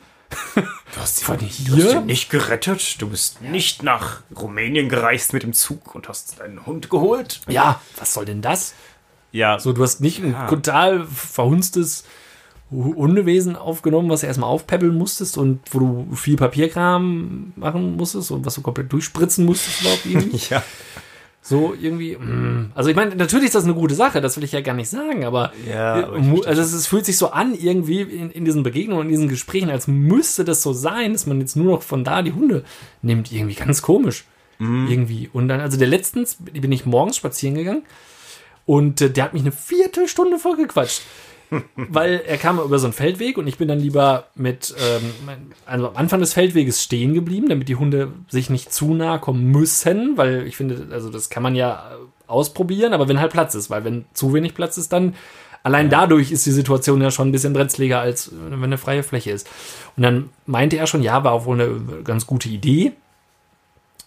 Speaker 4: Du hast, die,
Speaker 3: Von
Speaker 4: du hast
Speaker 3: hier?
Speaker 4: ihn nicht gerettet. Du bist nicht nach Rumänien gereist mit dem Zug und hast deinen Hund geholt.
Speaker 3: Ja, was soll denn das?
Speaker 4: Ja,
Speaker 3: So, du hast nicht ein
Speaker 4: Ja.
Speaker 3: total verhunstes Hu- Hundewesen aufgenommen, was du erstmal aufpäppeln musstest und wo du viel Papierkram machen musstest und was du komplett durchspritzen musstest, überhaupt irgendwie. *laughs*
Speaker 4: ja.
Speaker 3: So irgendwie. mm. Also ich meine, natürlich ist das eine gute Sache, das will ich ja gar nicht sagen, aber,
Speaker 4: Ja,
Speaker 3: äh,
Speaker 4: aber
Speaker 3: also es, es fühlt sich so an irgendwie in, in diesen Begegnungen, in diesen Gesprächen, als müsste das so sein, dass man jetzt nur noch von da die Hunde nimmt. Irgendwie ganz komisch.
Speaker 4: Mhm.
Speaker 3: Irgendwie. Und dann, also der letztens bin ich morgens spazieren gegangen und äh, der hat mich eine Viertelstunde vollgequatscht. Weil er kam über so einen Feldweg und ich bin dann lieber mit, ähm, also am Anfang des Feldweges stehen geblieben, damit die Hunde sich nicht zu nahe kommen müssen, weil ich finde, also das kann man ja ausprobieren, aber wenn halt Platz ist, weil wenn zu wenig Platz ist, dann allein dadurch ist die Situation ja schon ein bisschen brenzliger, als wenn eine freie Fläche ist. Und dann meinte er schon, ja, war auch wohl eine ganz gute Idee.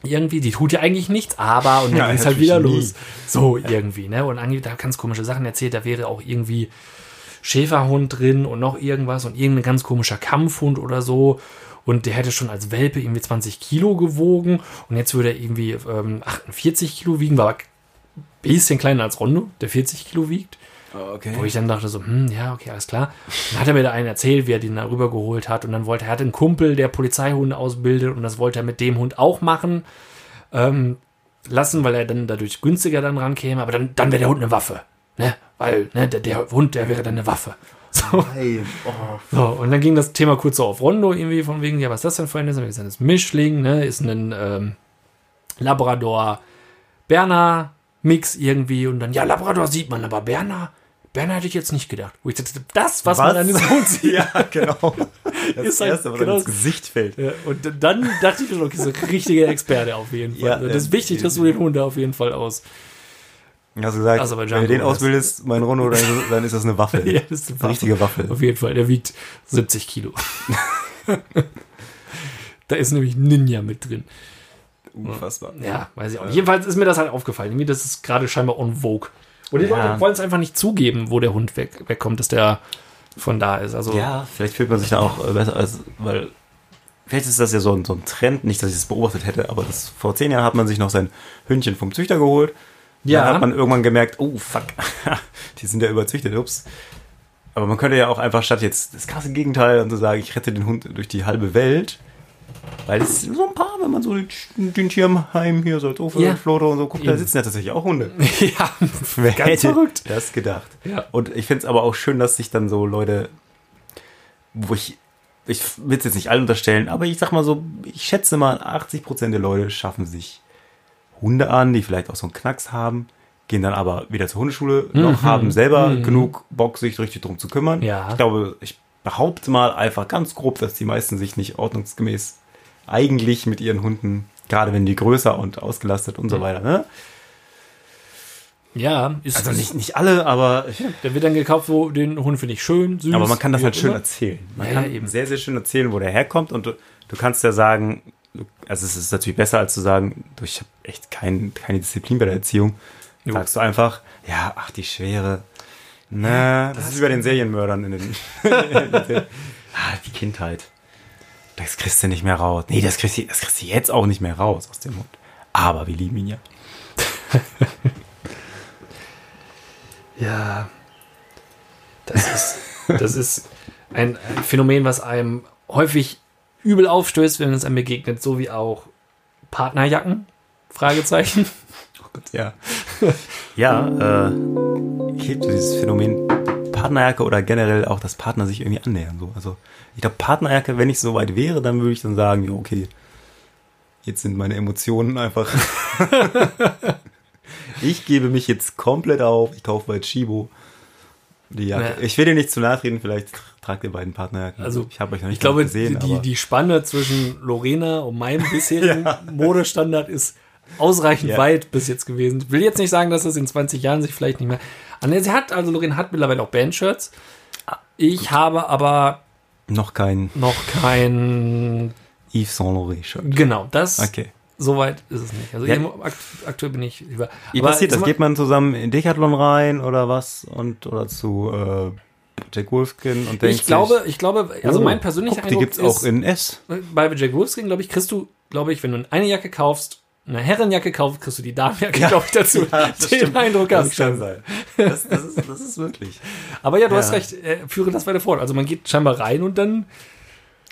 Speaker 3: Irgendwie, die tut ja eigentlich nichts, aber und dann
Speaker 4: Ja,
Speaker 3: es halt wieder
Speaker 4: nie.
Speaker 3: los. So irgendwie, ne? Und da hat ganz komische Sachen erzählt, da wäre auch irgendwie Schäferhund drin und noch irgendwas und irgendein ganz komischer Kampfhund oder so. Und der hätte schon als Welpe irgendwie 20 Kilo gewogen und jetzt würde er irgendwie ähm, 48 Kilo wiegen, war aber ein bisschen kleiner als Rondo, der 40 Kilo wiegt.
Speaker 4: Okay.
Speaker 3: Wo ich dann dachte so, hm, ja, okay, alles klar. Dann hat er mir da einen erzählt, wie er den da rübergeholt hat. Und dann wollte er, er hatte einen Kumpel, der Polizeihunde ausbildet und das wollte er mit dem Hund auch machen. Ähm, lassen, weil er dann dadurch günstiger dann rankäme. Aber dann, dann wäre der Hund eine Waffe. Ne? Weil, ne, der, der Hund, der wäre dann eine Waffe. *laughs* So.
Speaker 4: Oh.
Speaker 3: So, und dann ging das Thema kurz so auf Rondo irgendwie von wegen, ja, was ist das denn für ein? Ist das ist ein Mischling, ne? Ist ein ähm, Labrador Berner Mix irgendwie und dann, ja, Labrador sieht man, aber Berner, Berner hätte ich jetzt nicht gedacht. Wo ich dachte, das, was, man an diesem Hund sieht. *laughs*
Speaker 4: ja, genau. *laughs* Das
Speaker 3: Ist halt
Speaker 4: erste, was
Speaker 3: genau
Speaker 4: ins
Speaker 3: das-
Speaker 4: Gesicht fällt.
Speaker 3: Ja, und dann dachte ich mir schon, okay, so ein richtiger Experte auf jeden Fall.
Speaker 4: Ja,
Speaker 3: Also das ist wichtig, dass du den Hund da auf jeden Fall aus.
Speaker 4: Hast du gesagt,
Speaker 3: Aserbaidschan
Speaker 4: wenn du den ausbildest, mein Rondo, dann, dann ist das eine Waffe. *laughs*
Speaker 3: Ja, das ist eine
Speaker 4: eine richtige Waffe.
Speaker 3: Auf jeden Fall, der wiegt 70 Kilo. *laughs* da ist nämlich Ninja mit drin.
Speaker 4: Unfassbar.
Speaker 3: Ja, weiß ich auch. nicht. Jedenfalls ist mir das halt aufgefallen. Irgendwie, das ist gerade scheinbar en vogue. Und die
Speaker 4: Ja.
Speaker 3: Leute wollen es einfach nicht zugeben, wo der Hund weg, wegkommt, dass der von da ist. Also,
Speaker 4: Ja, vielleicht fühlt man sich da auch äh, besser als, weil vielleicht ist das ja so ein, so ein Trend, nicht, dass ich das beobachtet hätte, aber das, vor zehn Jahren hat man sich noch sein Hündchen vom Züchter geholt.
Speaker 3: Ja.
Speaker 4: Dann hat man irgendwann gemerkt, oh fuck, *laughs* die sind ja überzüchtet, ups. Aber man könnte ja auch einfach statt jetzt das krasse Gegenteil und so sagen, ich rette den Hund durch die halbe Welt. Weil es so ein paar, wenn man so den, Tierheim hier so als Ofe,
Speaker 3: Ja.
Speaker 4: Floto und so guckt, da
Speaker 3: Eben.
Speaker 4: sitzen ja tatsächlich auch Hunde. *laughs*
Speaker 3: ja,
Speaker 4: Wer
Speaker 3: Ganz
Speaker 4: hätte
Speaker 3: verrückt.
Speaker 4: das gedacht?
Speaker 3: Ja.
Speaker 4: Und ich finde es aber auch schön, dass sich dann so Leute, wo ich, ich will es jetzt nicht allen unterstellen, aber ich sag mal so, ich schätze mal, 80% der Leute schaffen sich Hunde an, die vielleicht auch so einen Knacks haben, gehen dann aber wieder zur Hundeschule, noch haben selber genug Bock, sich richtig drum zu kümmern.
Speaker 3: Ja.
Speaker 4: Ich glaube, ich behaupte mal einfach ganz grob, dass die meisten sich nicht ordnungsgemäß eigentlich mit ihren Hunden, gerade wenn die größer und ausgelastet und so weiter, ne?
Speaker 3: ja, ist
Speaker 4: Also nicht, nicht alle, aber
Speaker 3: Der wird dann gekauft, wo den Hund finde ich schön, süß.
Speaker 4: Aber man kann das halt schön
Speaker 3: immer.
Speaker 4: erzählen. Man
Speaker 3: Ja,
Speaker 4: kann
Speaker 3: ja, eben.
Speaker 4: sehr, sehr schön erzählen, wo der herkommt. Und du, du kannst ja sagen, also es ist natürlich besser, als zu sagen, du, ich habe echt kein, keine Disziplin bei der Erziehung.
Speaker 3: Jo.
Speaker 4: Sagst du einfach, ja, ach, die Schwere. Na, das ist wie bei den Serienmördern in den. *laughs* ah, die Kindheit. Das kriegst du nicht mehr raus. Nee, das kriegst, du, das kriegst du jetzt auch nicht mehr raus aus dem Mund. Aber wir lieben ihn ja. *laughs*
Speaker 3: Ja. Das ist, das ist ein, ein Phänomen, was einem häufig übel aufstößt, wenn es einem begegnet, so wie auch Partnerjacken. Fragezeichen. *laughs*
Speaker 4: Ja. *laughs* Ja, äh, ich liebe dieses Phänomen Partnerjacke oder generell auch, dass Partner sich irgendwie annähern. So. Also, ich glaube, Partnerjacke, wenn ich so weit wäre, dann würde ich dann sagen, ja, okay, jetzt sind meine Emotionen einfach. *laughs* ich gebe mich jetzt komplett auf. Ich kaufe bei Chibo die Jacke.
Speaker 3: Ja.
Speaker 4: Ich will dir nicht zu nahe treten, vielleicht tragt ihr beiden Partnerjacken.
Speaker 3: Also,
Speaker 4: ich habe euch noch nicht
Speaker 3: Ich glaube,
Speaker 4: gesehen,
Speaker 3: die,
Speaker 4: aber
Speaker 3: die Spanne zwischen Lorena und meinem *laughs* bisherigen Modestandard ist ausreichend
Speaker 4: Ja.
Speaker 3: weit bis jetzt gewesen. Ich will jetzt nicht sagen, dass das in 20 Jahren sich vielleicht nicht mehr. Ah, nee, Sie hat, also Lorena hat mittlerweile auch Bandshirts. Ich habe aber
Speaker 4: noch kein
Speaker 3: noch kein.
Speaker 4: Yves Saint Laurent Shirt.
Speaker 3: Genau, das
Speaker 4: Okay.
Speaker 3: Soweit ist es nicht. Also
Speaker 4: Ja.
Speaker 3: akt aktuell bin ich lieber.
Speaker 4: Wie passiert das? Geht man zusammen in Decathlon rein oder was? Und oder zu äh, Jack Wolfskin und denkt
Speaker 3: ich glaube, ich glaube, also
Speaker 4: oh,
Speaker 3: mein persönlicher
Speaker 4: guck, die
Speaker 3: Eindruck
Speaker 4: gibt's auch
Speaker 3: ist,
Speaker 4: in S.
Speaker 3: bei Jack Wolfskin, glaube ich, kriegst du, glaube ich, wenn du eine Jacke kaufst, eine Herrenjacke kaufst, kriegst du die Damenjacke, glaube ich, dazu. *laughs* Den Eindruck habe ich schon.
Speaker 4: sein. Das, das, ist, das ist wirklich.
Speaker 3: Aber ja, du
Speaker 4: Ja.
Speaker 3: hast recht, äh, führe das weiter fort. Also man geht scheinbar rein und dann,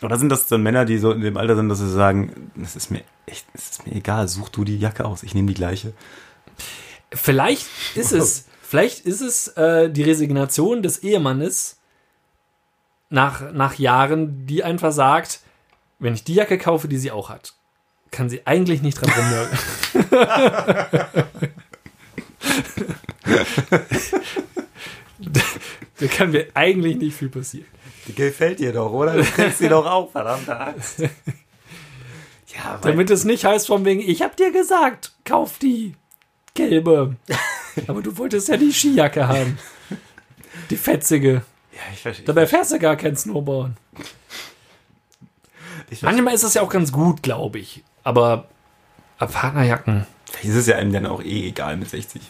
Speaker 4: Oder sind das dann Männer, die so in dem Alter sind, dass sie sagen, es ist mir echt, es ist mir egal, such du die Jacke aus, ich nehme die gleiche.
Speaker 3: vielleicht ist es, *laughs* vielleicht ist es äh, die Resignation des Ehemannes nach, nach Jahren, die einfach sagt, wenn ich die Jacke kaufe, die sie auch hat, kann sie eigentlich nicht dran rumnörgeln. *laughs* *laughs* da kann mir eigentlich nicht viel passieren.
Speaker 4: Die gefällt dir doch, oder? Du kriegst sie doch auf, verdammte Axt. *laughs* Ja,
Speaker 3: Damit es nicht heißt von wegen, ich hab dir gesagt, kauf die gelbe. *laughs* Aber du wolltest ja die Skijacke haben. Die fetzige.
Speaker 4: ja, ich verstehe.
Speaker 3: Dabei fährst du gar kein Snowboard. Manchmal ist das ja auch ganz gut, glaube ich. Aber äh, Partnerjacken.
Speaker 4: Vielleicht ist es ja einem dann auch eh egal mit 60.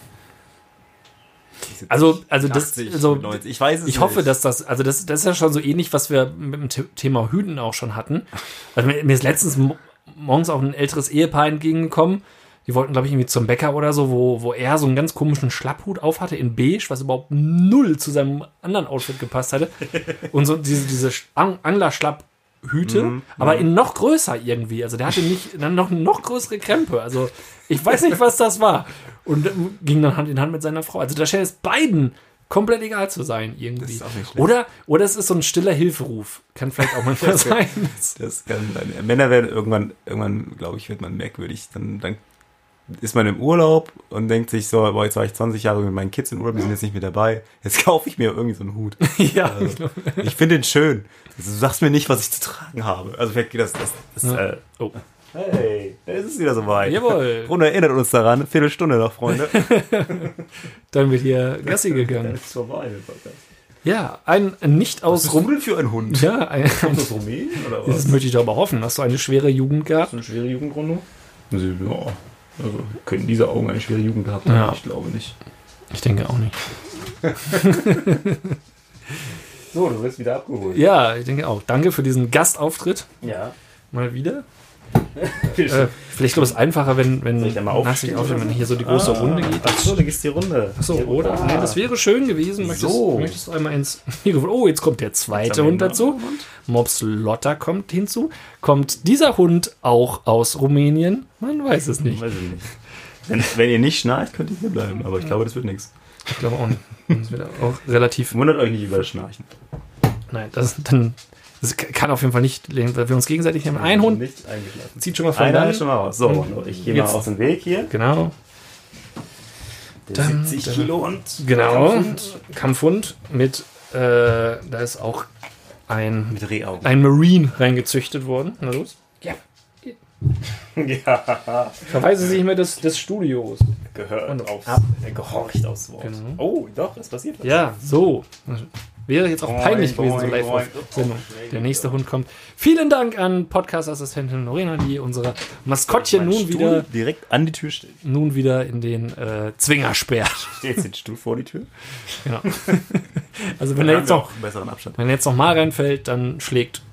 Speaker 3: Also, also das,
Speaker 4: 80,
Speaker 3: also,
Speaker 4: 90, ich weiß es
Speaker 3: ich hoffe,
Speaker 4: nicht.
Speaker 3: dass das, also das, das ist ja schon so ähnlich, was wir mit dem The- Thema Hüten auch schon hatten. Also mir, mir ist letztens mo- morgens auch ein älteres Ehepaar entgegengekommen. Die wollten, glaube ich, irgendwie zum Bäcker oder so, wo, wo er so einen ganz komischen Schlapphut aufhatte in beige, was überhaupt null zu seinem anderen Outfit gepasst hatte. *laughs* Und so diese, diese Ang Anglerschlapphüte, aber in noch größer irgendwie. Also der hatte nicht, dann noch, noch größere Krempe. Also ich weiß nicht, was das war. Und ging dann Hand in Hand mit seiner Frau. Also da scheint es beiden komplett egal zu sein irgendwie.
Speaker 4: ist auch nicht
Speaker 3: oder, oder es ist so ein stiller Hilferuf. Kann vielleicht auch manchmal *laughs* sein.
Speaker 4: Das kann sein. Männer werden irgendwann, irgendwann, glaube ich, wird man merkwürdig. Dann, dann ist man im Urlaub und denkt sich so, boah, jetzt war ich 20 Jahre mit meinen Kids im Urlaub, die sind jetzt nicht mehr dabei. Jetzt *laughs* kaufe ich mir irgendwie so einen Hut. *laughs*
Speaker 3: ja,
Speaker 4: Also, *laughs* ich finde den schön. Also, du sagst mir nicht, was ich zu tragen habe. Also vielleicht geht das. das, das
Speaker 3: Ja.
Speaker 4: äh,
Speaker 3: Oh.
Speaker 4: hey, es ist wieder soweit.
Speaker 3: Jawohl.
Speaker 4: Und erinnert uns daran, Viertelstunde noch, Freunde.
Speaker 3: Dann wird hier Gassi gegangen.
Speaker 4: ist vorbei.
Speaker 3: Ja, ein nicht aus
Speaker 4: Was für ein Hund?
Speaker 3: Ja, ein,
Speaker 4: Aus Rumänien oder
Speaker 3: das möchte ich doch aber hoffen. Hast du eine schwere Jugend gehabt?
Speaker 4: eine schwere Jugendgründung? Also, ja, also können diese Augen eine schwere Jugend gehabt
Speaker 3: haben? Ja.
Speaker 4: Ich glaube nicht.
Speaker 3: Ich denke auch nicht. *laughs*
Speaker 4: So, du wirst wieder abgeholt.
Speaker 3: Ja, ich denke auch. Danke für diesen Gastauftritt.
Speaker 4: Ja.
Speaker 3: Mal wieder. *laughs* Äh, vielleicht glaube ich es einfacher, wenn, wenn
Speaker 4: Soll ich da mal
Speaker 3: nach sich
Speaker 4: aufstehen
Speaker 3: aufstehen, wenn hier so die große Runde geht.
Speaker 4: Ach so, du gehst die Runde.
Speaker 3: Achso, oder? Nee, das wäre schön gewesen. Möchtest,
Speaker 4: So.
Speaker 3: möchtest du einmal ins *laughs* Mikrofon? Oh, jetzt kommt der zweite Hund dazu. Mops Lotta kommt hinzu. Kommt dieser Hund auch aus Rumänien? Man weiß es nicht.
Speaker 4: Weiß ich nicht. Wenn, wenn ihr nicht schnarcht, könnt ihr hier bleiben. Aber ich glaube, das wird nichts.
Speaker 3: Ich glaube auch nicht. Das wird auch relativ.
Speaker 4: Wundert euch nicht über das Schnarchen.
Speaker 3: Nein, das, dann, das kann auf jeden Fall nicht, weil wir uns gegenseitig nehmen. Ein Hund zieht schon mal von
Speaker 4: Einer schon mal raus. So,
Speaker 3: Und
Speaker 4: ich gehe mal
Speaker 3: jetzt-
Speaker 4: aus dem Weg hier.
Speaker 3: Genau,
Speaker 4: Der
Speaker 3: Dann-
Speaker 4: 70
Speaker 3: dann-
Speaker 4: Kilo Hund.
Speaker 3: genau.
Speaker 4: Kampfhund.
Speaker 3: Kampfhund mit, äh, da ist auch ein,
Speaker 4: Mit Rehaugen.
Speaker 3: ein Marine reingezüchtet worden. Na los. Ja.
Speaker 4: Ja,
Speaker 3: Verweise Sie mir des, des Studios.
Speaker 4: gehört
Speaker 3: Und
Speaker 4: aufs,
Speaker 3: ab.
Speaker 4: Er gehorcht aufs Wort.
Speaker 3: Genau.
Speaker 4: Oh, doch, es passiert was.
Speaker 3: Ja, so. Wäre jetzt auch
Speaker 4: Boing,
Speaker 3: peinlich gewesen, so
Speaker 4: boing,
Speaker 3: live auf
Speaker 4: boing.
Speaker 3: Sendung.
Speaker 4: Oh,
Speaker 3: Der nächste Hund kommt. Vielen Dank an Podcast-Assistentin Lorena, die unsere Maskottchen nun
Speaker 4: Stuhl
Speaker 3: wieder,
Speaker 4: direkt an die Tür steht.
Speaker 3: nun wieder in den äh, Zwinger sperrt. *laughs*
Speaker 4: Steht jetzt den Stuhl vor die Tür?
Speaker 3: Genau. *laughs* Also wenn er jetzt noch,
Speaker 4: besseren Abstand.
Speaker 3: wenn er jetzt noch mal reinfällt, dann schlägt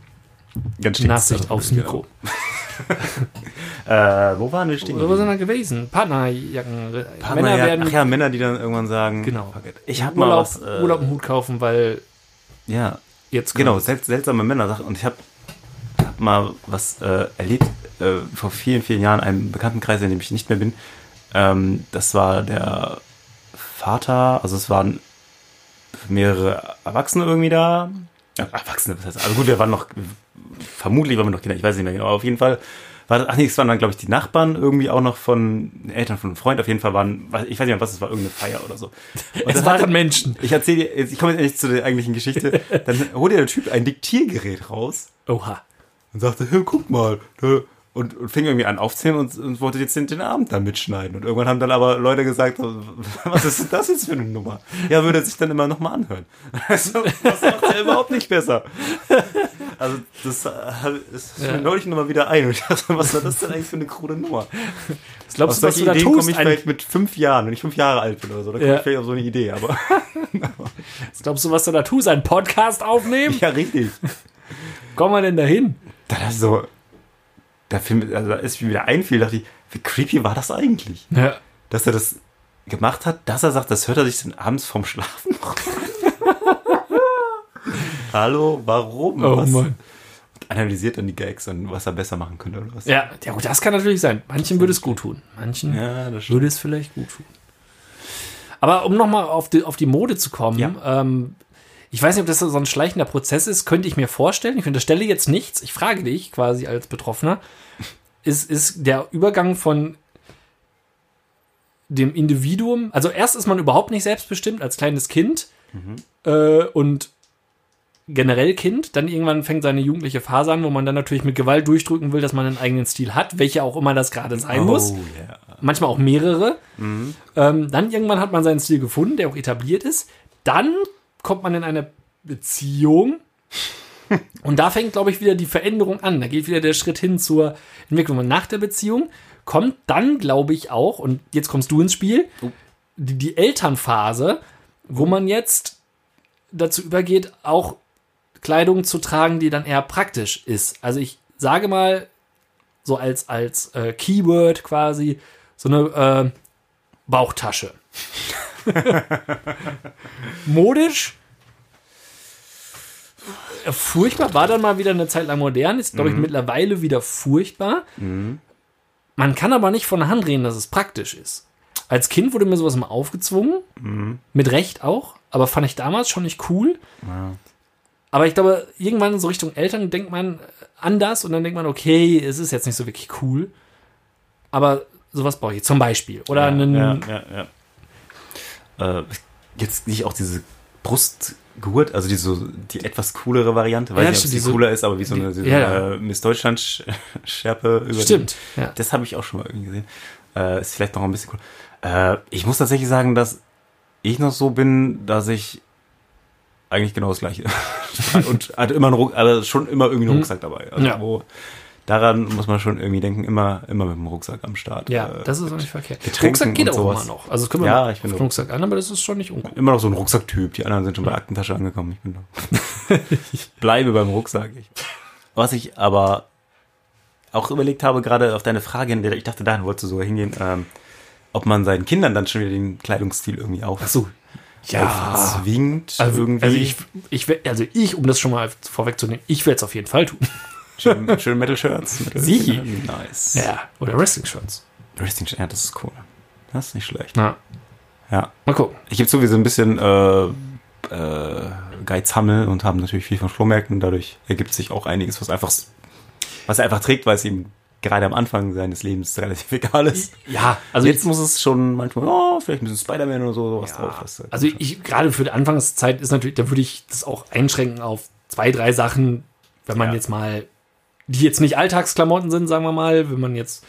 Speaker 3: Nachsicht aufs Mikro. *laughs*
Speaker 4: Äh, wo waren wir stehen?
Speaker 3: Wo sind wir gewesen? Partnerjacken. Männer
Speaker 4: Partnerjacken.
Speaker 3: werden
Speaker 4: Ach ja, Männer, die dann irgendwann sagen,
Speaker 3: Genau.
Speaker 4: ich hab mal
Speaker 3: Urlaub,
Speaker 4: was, äh,
Speaker 3: Urlaub einen Hut kaufen, weil
Speaker 4: ja,
Speaker 3: jetzt
Speaker 4: genau, sel seltsame Männersache. Und ich habe hab mal was äh, erlebt äh, vor vielen, vielen Jahren, einem Bekanntenkreis, in dem ich nicht mehr bin. Ähm, das war der Vater, also es waren mehrere Erwachsene irgendwie da. Erwachsene, was heißt, also gut, wir waren noch, vermutlich waren wir noch Kinder, ich weiß nicht mehr genau, aber auf jeden Fall war das, ach nee, es waren dann, glaube ich, die Nachbarn irgendwie auch noch von Eltern von einem Freund, auf jeden Fall waren, ich weiß nicht mehr, was es war, irgendeine Feier oder so. *laughs* Und
Speaker 3: es waren Menschen.
Speaker 4: ich erzähle dir, ich komme jetzt endlich zu der eigentlichen Geschichte. *laughs* Dann holt der Typ ein Diktiergerät raus
Speaker 3: Oha.
Speaker 4: und sagte, hey, guck mal. da- und, und fing irgendwie an aufzählen und, und wollte jetzt den, den Abend da mitschneiden. Und irgendwann haben dann aber Leute gesagt, *laughs* was ist denn das jetzt für eine Nummer? Ja, würde sich dann immer nochmal anhören. *laughs* Also, das macht ja überhaupt nicht besser. Also, das, äh, ist
Speaker 3: Ja.
Speaker 4: mir neulich nochmal wieder ein. Und ich dachte, was war das denn eigentlich für eine krude Nummer?
Speaker 3: Was glaubst
Speaker 4: Auf
Speaker 3: du, was du da
Speaker 4: Ideen komme ich vielleicht mit fünf Jahren, wenn ich fünf Jahre alt bin oder so. Da komme
Speaker 3: Ja.
Speaker 4: ich vielleicht auf so eine Idee, aber. *laughs*
Speaker 3: was glaubst du, was du da tust? Einen Podcast aufnehmen?
Speaker 4: ja, richtig.
Speaker 3: Komm mal denn dahin?
Speaker 4: Da das so. Da, fiel, also, als mir wieder einfiel, dachte ich, wie creepy war das eigentlich?
Speaker 3: Ja.
Speaker 4: Dass er das gemacht hat, dass er sagt, das hört er sich dann abends vorm Schlafen noch. *laughs* Hallo, warum?
Speaker 3: Oh
Speaker 4: was?
Speaker 3: Mann.
Speaker 4: Analysiert dann die Gags und was er besser machen könnte oder was?
Speaker 3: Ja, ja, gut, das kann natürlich sein. Manchen würde es gut tun. Manchen
Speaker 4: Ja,
Speaker 3: würde es vielleicht gut tun. Aber um nochmal auf die, auf die Mode zu kommen,
Speaker 4: Ja.
Speaker 3: ähm, ich weiß nicht, ob das so ein schleichender Prozess ist, könnte ich mir vorstellen. Ich unterstelle jetzt nichts. Ich frage dich quasi als Betroffener. Ist, ist der Übergang von dem Individuum, also erst ist man überhaupt nicht selbstbestimmt als kleines Kind äh, und generell Kind, dann irgendwann fängt seine jugendliche Phase an, wo man dann natürlich mit Gewalt durchdrücken will, dass man einen eigenen Stil hat, welcher auch immer das gerade sein muss
Speaker 4: Oh, ja.
Speaker 3: manchmal auch mehrere. Ähm, dann irgendwann hat man seinen Stil gefunden, der auch etabliert ist. Dann kommt man in eine Beziehung. *laughs* Und da fängt, glaube ich, wieder die Veränderung an. Da geht wieder der Schritt hin zur Entwicklung. Und nach der Beziehung kommt dann, glaube ich, auch, und jetzt kommst du ins Spiel, die, die Elternphase, wo man jetzt dazu übergeht, auch Kleidung zu tragen, die dann eher praktisch ist. Also ich sage mal, so als, als äh, Keyword quasi, so eine äh, Bauchtasche. Modisch. äh, Furchtbar, war dann mal wieder eine Zeit lang modern, ist, glaube ich, mittlerweile wieder furchtbar. Man kann aber nicht von der Hand reden, dass es praktisch ist. Als Kind wurde mir sowas mal aufgezwungen, mit Recht auch, aber fand ich damals schon nicht cool. Aber ich glaube, irgendwann so Richtung Eltern denkt man anders und dann denkt man, okay, es ist jetzt nicht so wirklich cool. Aber sowas brauche ich zum Beispiel. Oder einen.
Speaker 4: ja, ja, ja. Äh, jetzt nicht auch diese Brustgurt, also die, so, die etwas coolere Variante, weil
Speaker 3: Ja,
Speaker 4: ja, nicht,
Speaker 3: stimmt,
Speaker 4: cooler ist, aber wie so
Speaker 3: die-
Speaker 4: eine, so
Speaker 3: ja, ja.
Speaker 4: eine Miss Deutschland-Schärpe über
Speaker 3: Stimmt.
Speaker 4: Den,
Speaker 3: Ja.
Speaker 4: Das habe ich auch schon mal irgendwie gesehen. Äh, ist vielleicht noch ein bisschen cool. Äh, ich muss tatsächlich sagen, dass ich noch so bin, dass ich eigentlich genau das gleiche. *laughs* und hatte immer einen Ruck, also schon immer irgendwie einen Rucksack dabei. Also
Speaker 3: Ja.
Speaker 4: wo, daran muss man schon irgendwie denken, immer, immer mit dem Rucksack am Start.
Speaker 3: Ja,
Speaker 4: Äh,
Speaker 3: das ist auch nicht verkehrt. Rucksack geht auch
Speaker 4: sowas.
Speaker 3: immer noch. Also das können wir
Speaker 4: Ja, ich bin
Speaker 3: auf
Speaker 4: so-
Speaker 3: Rucksack an, aber das ist schon nicht uncool.
Speaker 4: immer noch so ein Rucksacktyp. Die anderen sind schon bei der Aktentasche angekommen. Ich bin noch. *laughs* ich bleibe beim Rucksack. Was ich aber auch überlegt habe, gerade auf deine Frage, in der ich dachte, dahin wolltest du sogar hingehen, ähm, ob man seinen Kindern dann schon wieder den Kleidungsstil irgendwie auch
Speaker 3: so.
Speaker 4: zwingt.
Speaker 3: Also,
Speaker 4: irgendwie.
Speaker 3: also ich, ich, also ich, um das schon mal vorwegzunehmen, ich werde es auf jeden Fall tun.
Speaker 4: Schön, schön Metal-Shirts. Metal
Speaker 3: Sie.
Speaker 4: Nice.
Speaker 3: Ja. Oder Wrestling-Shirts.
Speaker 4: Wrestling, ja, das ist cool. Das ist nicht schlecht.
Speaker 3: Na,
Speaker 4: Ja.
Speaker 3: mal gucken.
Speaker 4: Ich gebe sowieso ein bisschen äh, äh, Geizhammel und haben natürlich viel von Flohmärkten. Dadurch ergibt sich auch einiges, was einfach, was er einfach trägt, weil es ihm gerade am Anfang seines Lebens relativ *laughs* egal ist.
Speaker 3: Ja, also
Speaker 4: jetzt muss es schon manchmal, oh, vielleicht ein bisschen Spider-Man oder so, sowas drauf. Das,
Speaker 3: Also ich, gerade für die Anfangszeit ist natürlich, da würde ich das auch einschränken auf zwei, drei Sachen, wenn man
Speaker 4: Ja.
Speaker 3: jetzt mal, die jetzt nicht Alltagsklamotten sind, sagen wir mal, wenn man jetzt,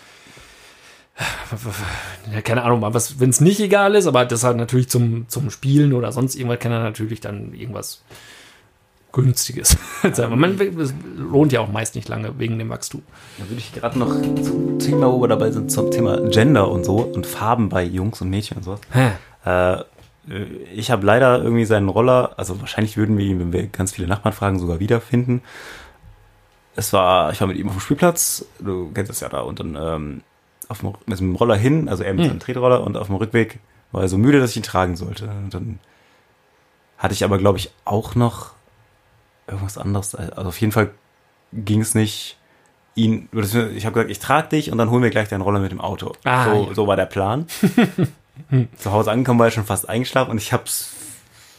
Speaker 3: ja, keine Ahnung, was, wenn es nicht egal ist, aber das halt natürlich zum, zum Spielen oder sonst irgendwas kann er natürlich dann irgendwas Günstiges. *laughs* man, es lohnt ja auch meist nicht lange wegen dem Wachstum.
Speaker 4: Da würde ich gerade noch zum Thema, wo wir dabei sind, zum Thema Gender und so und Farben bei Jungs und Mädchen und sowas.
Speaker 3: Hä?
Speaker 4: Äh, ich habe leider irgendwie seinen Roller, also wahrscheinlich würden wir ihn, wenn wir ganz viele Nachbarn fragen, sogar wiederfinden. Es war, ich war mit ihm auf dem Spielplatz, du kennst das ja da, und dann ähm, auf dem, mit dem Roller hin, also er mit seinem Tretroller und auf dem Rückweg war er so müde, dass ich ihn tragen sollte. Und dann hatte ich aber, glaube ich, auch noch irgendwas anderes. Also auf jeden Fall ging es nicht, ihn, ich habe gesagt, ich trage dich und dann holen wir gleich deinen Roller mit dem Auto.
Speaker 3: Ah,
Speaker 4: so,
Speaker 3: ja.
Speaker 4: so war der Plan. *laughs* Zu Hause angekommen war ich schon fast eingeschlafen und ich habe es